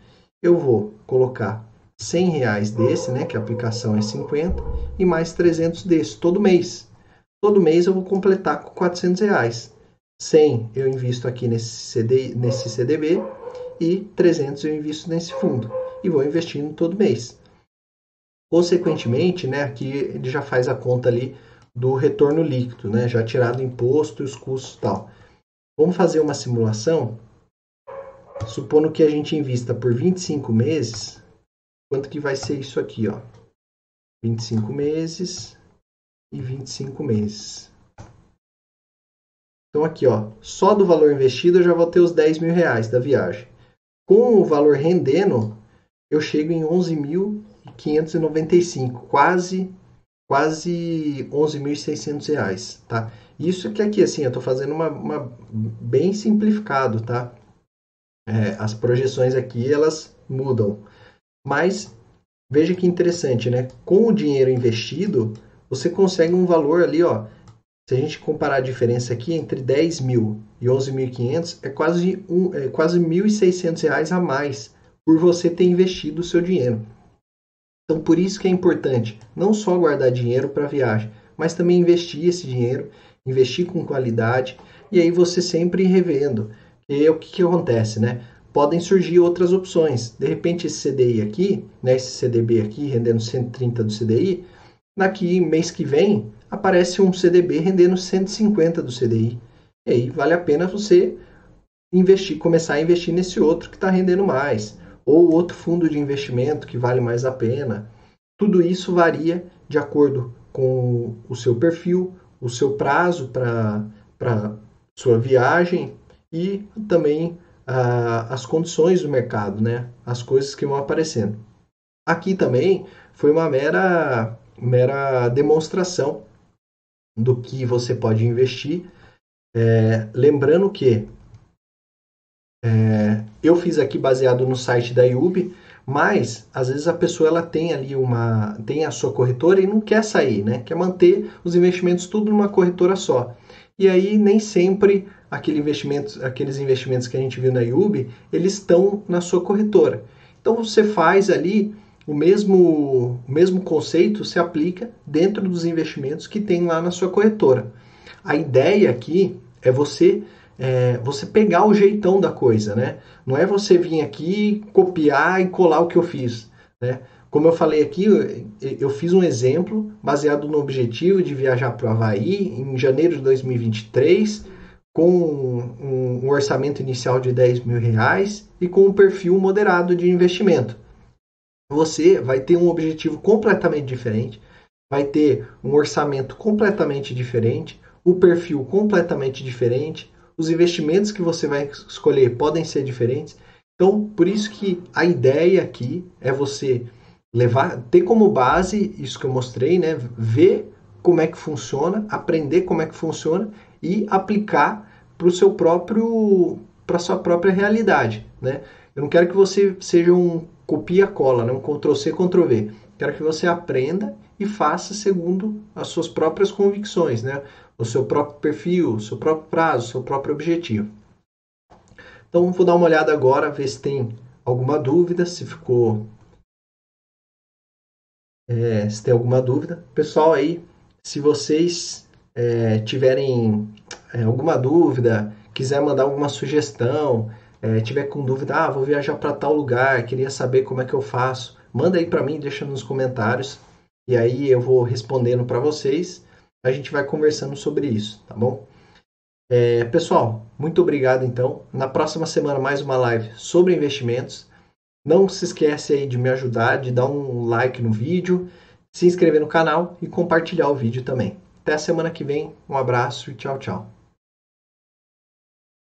Eu vou colocar 100 reais desse, né, que a aplicação é 50, e mais 300 desse, todo mês. Todo mês eu vou completar com 400 reais. 100 eu invisto aqui nesse, CD, nesse CDB e 300 eu invisto nesse fundo e vou investindo todo mês. Consequentemente, né, aqui ele já faz a conta ali do retorno líquido, né, já tirado o imposto e os custos tal. Vamos fazer uma simulação, supondo que a gente invista por 25 meses, quanto que vai ser isso aqui, ó? 25 meses e 25 meses. Então aqui, ó, só do valor investido eu já vou ter os 10 mil reais da viagem. Com o valor rendendo, eu chego em 11.595, quase quase 11.600 reais, tá? Isso que aqui, assim, eu estou fazendo uma, uma, bem simplificado, tá? É, as projeções aqui, elas mudam. Mas, veja que interessante, né? Com o dinheiro investido, você consegue um valor ali, ó. Se a gente comparar a diferença aqui entre 10 mil e 11.500, é quase, um, é quase 1.600 reais a mais por você ter investido o seu dinheiro. Então, por isso que é importante não só guardar dinheiro para viagem, mas também investir esse dinheiro, investir com qualidade e aí você sempre revendo. E o que, que acontece, né? Podem surgir outras opções. De repente, esse CDI aqui, né, esse CDB aqui rendendo 130 do CDI, daqui mês que vem aparece um CDB rendendo 150 do CDI. E aí vale a pena você investir, começar a investir nesse outro que está rendendo mais ou outro fundo de investimento que vale mais a pena. Tudo isso varia de acordo com o seu perfil, o seu prazo para sua viagem e também ah, as condições do mercado, né? as coisas que vão aparecendo. Aqui também foi uma mera, mera demonstração do que você pode investir. É, lembrando que é, eu fiz aqui baseado no site da IUB, mas às vezes a pessoa ela tem ali uma tem a sua corretora e não quer sair, né? Quer manter os investimentos tudo numa corretora só. E aí nem sempre aquele investimento, aqueles investimentos que a gente viu na IUB, eles estão na sua corretora. Então você faz ali o mesmo, o mesmo conceito se aplica dentro dos investimentos que tem lá na sua corretora. A ideia aqui é você é, você pegar o jeitão da coisa, né? Não é você vir aqui copiar e colar o que eu fiz. Né? Como eu falei aqui, eu fiz um exemplo baseado no objetivo de viajar para o Havaí em janeiro de 2023, com um, orçamento inicial de 10 mil reais e com um perfil moderado de investimento. Você vai ter um objetivo completamente diferente, vai ter um orçamento completamente diferente, o perfil completamente diferente, os investimentos que você vai escolher podem ser diferentes. Então, por isso que a ideia aqui é você levar, ter como base isso que eu mostrei, né? Ver como é que funciona, aprender como é que funciona e aplicar para o seu próprio, para sua própria realidade, né? Eu não quero que você seja um copia-cola, né? um Ctrl-C, Ctrl-V. Quero que você aprenda e faça segundo as suas próprias convicções, né? O seu próprio perfil, o seu próprio prazo, o seu próprio objetivo. Então, vou dar uma olhada agora, ver se tem alguma dúvida, se ficou. É, se tem alguma dúvida. Pessoal, aí, se vocês é, tiverem é, alguma dúvida, quiser mandar alguma sugestão, é, tiver com dúvida, ah, vou viajar para tal lugar, queria saber como é que eu faço, manda aí para mim, deixa nos comentários e aí eu vou respondendo para vocês. A gente vai conversando sobre isso, tá bom? É, pessoal, muito obrigado então. Na próxima semana mais uma live sobre investimentos. Não se esquece aí de me ajudar, de dar um like no vídeo, se inscrever no canal e compartilhar o vídeo também. Até a semana que vem. Um abraço e tchau, tchau.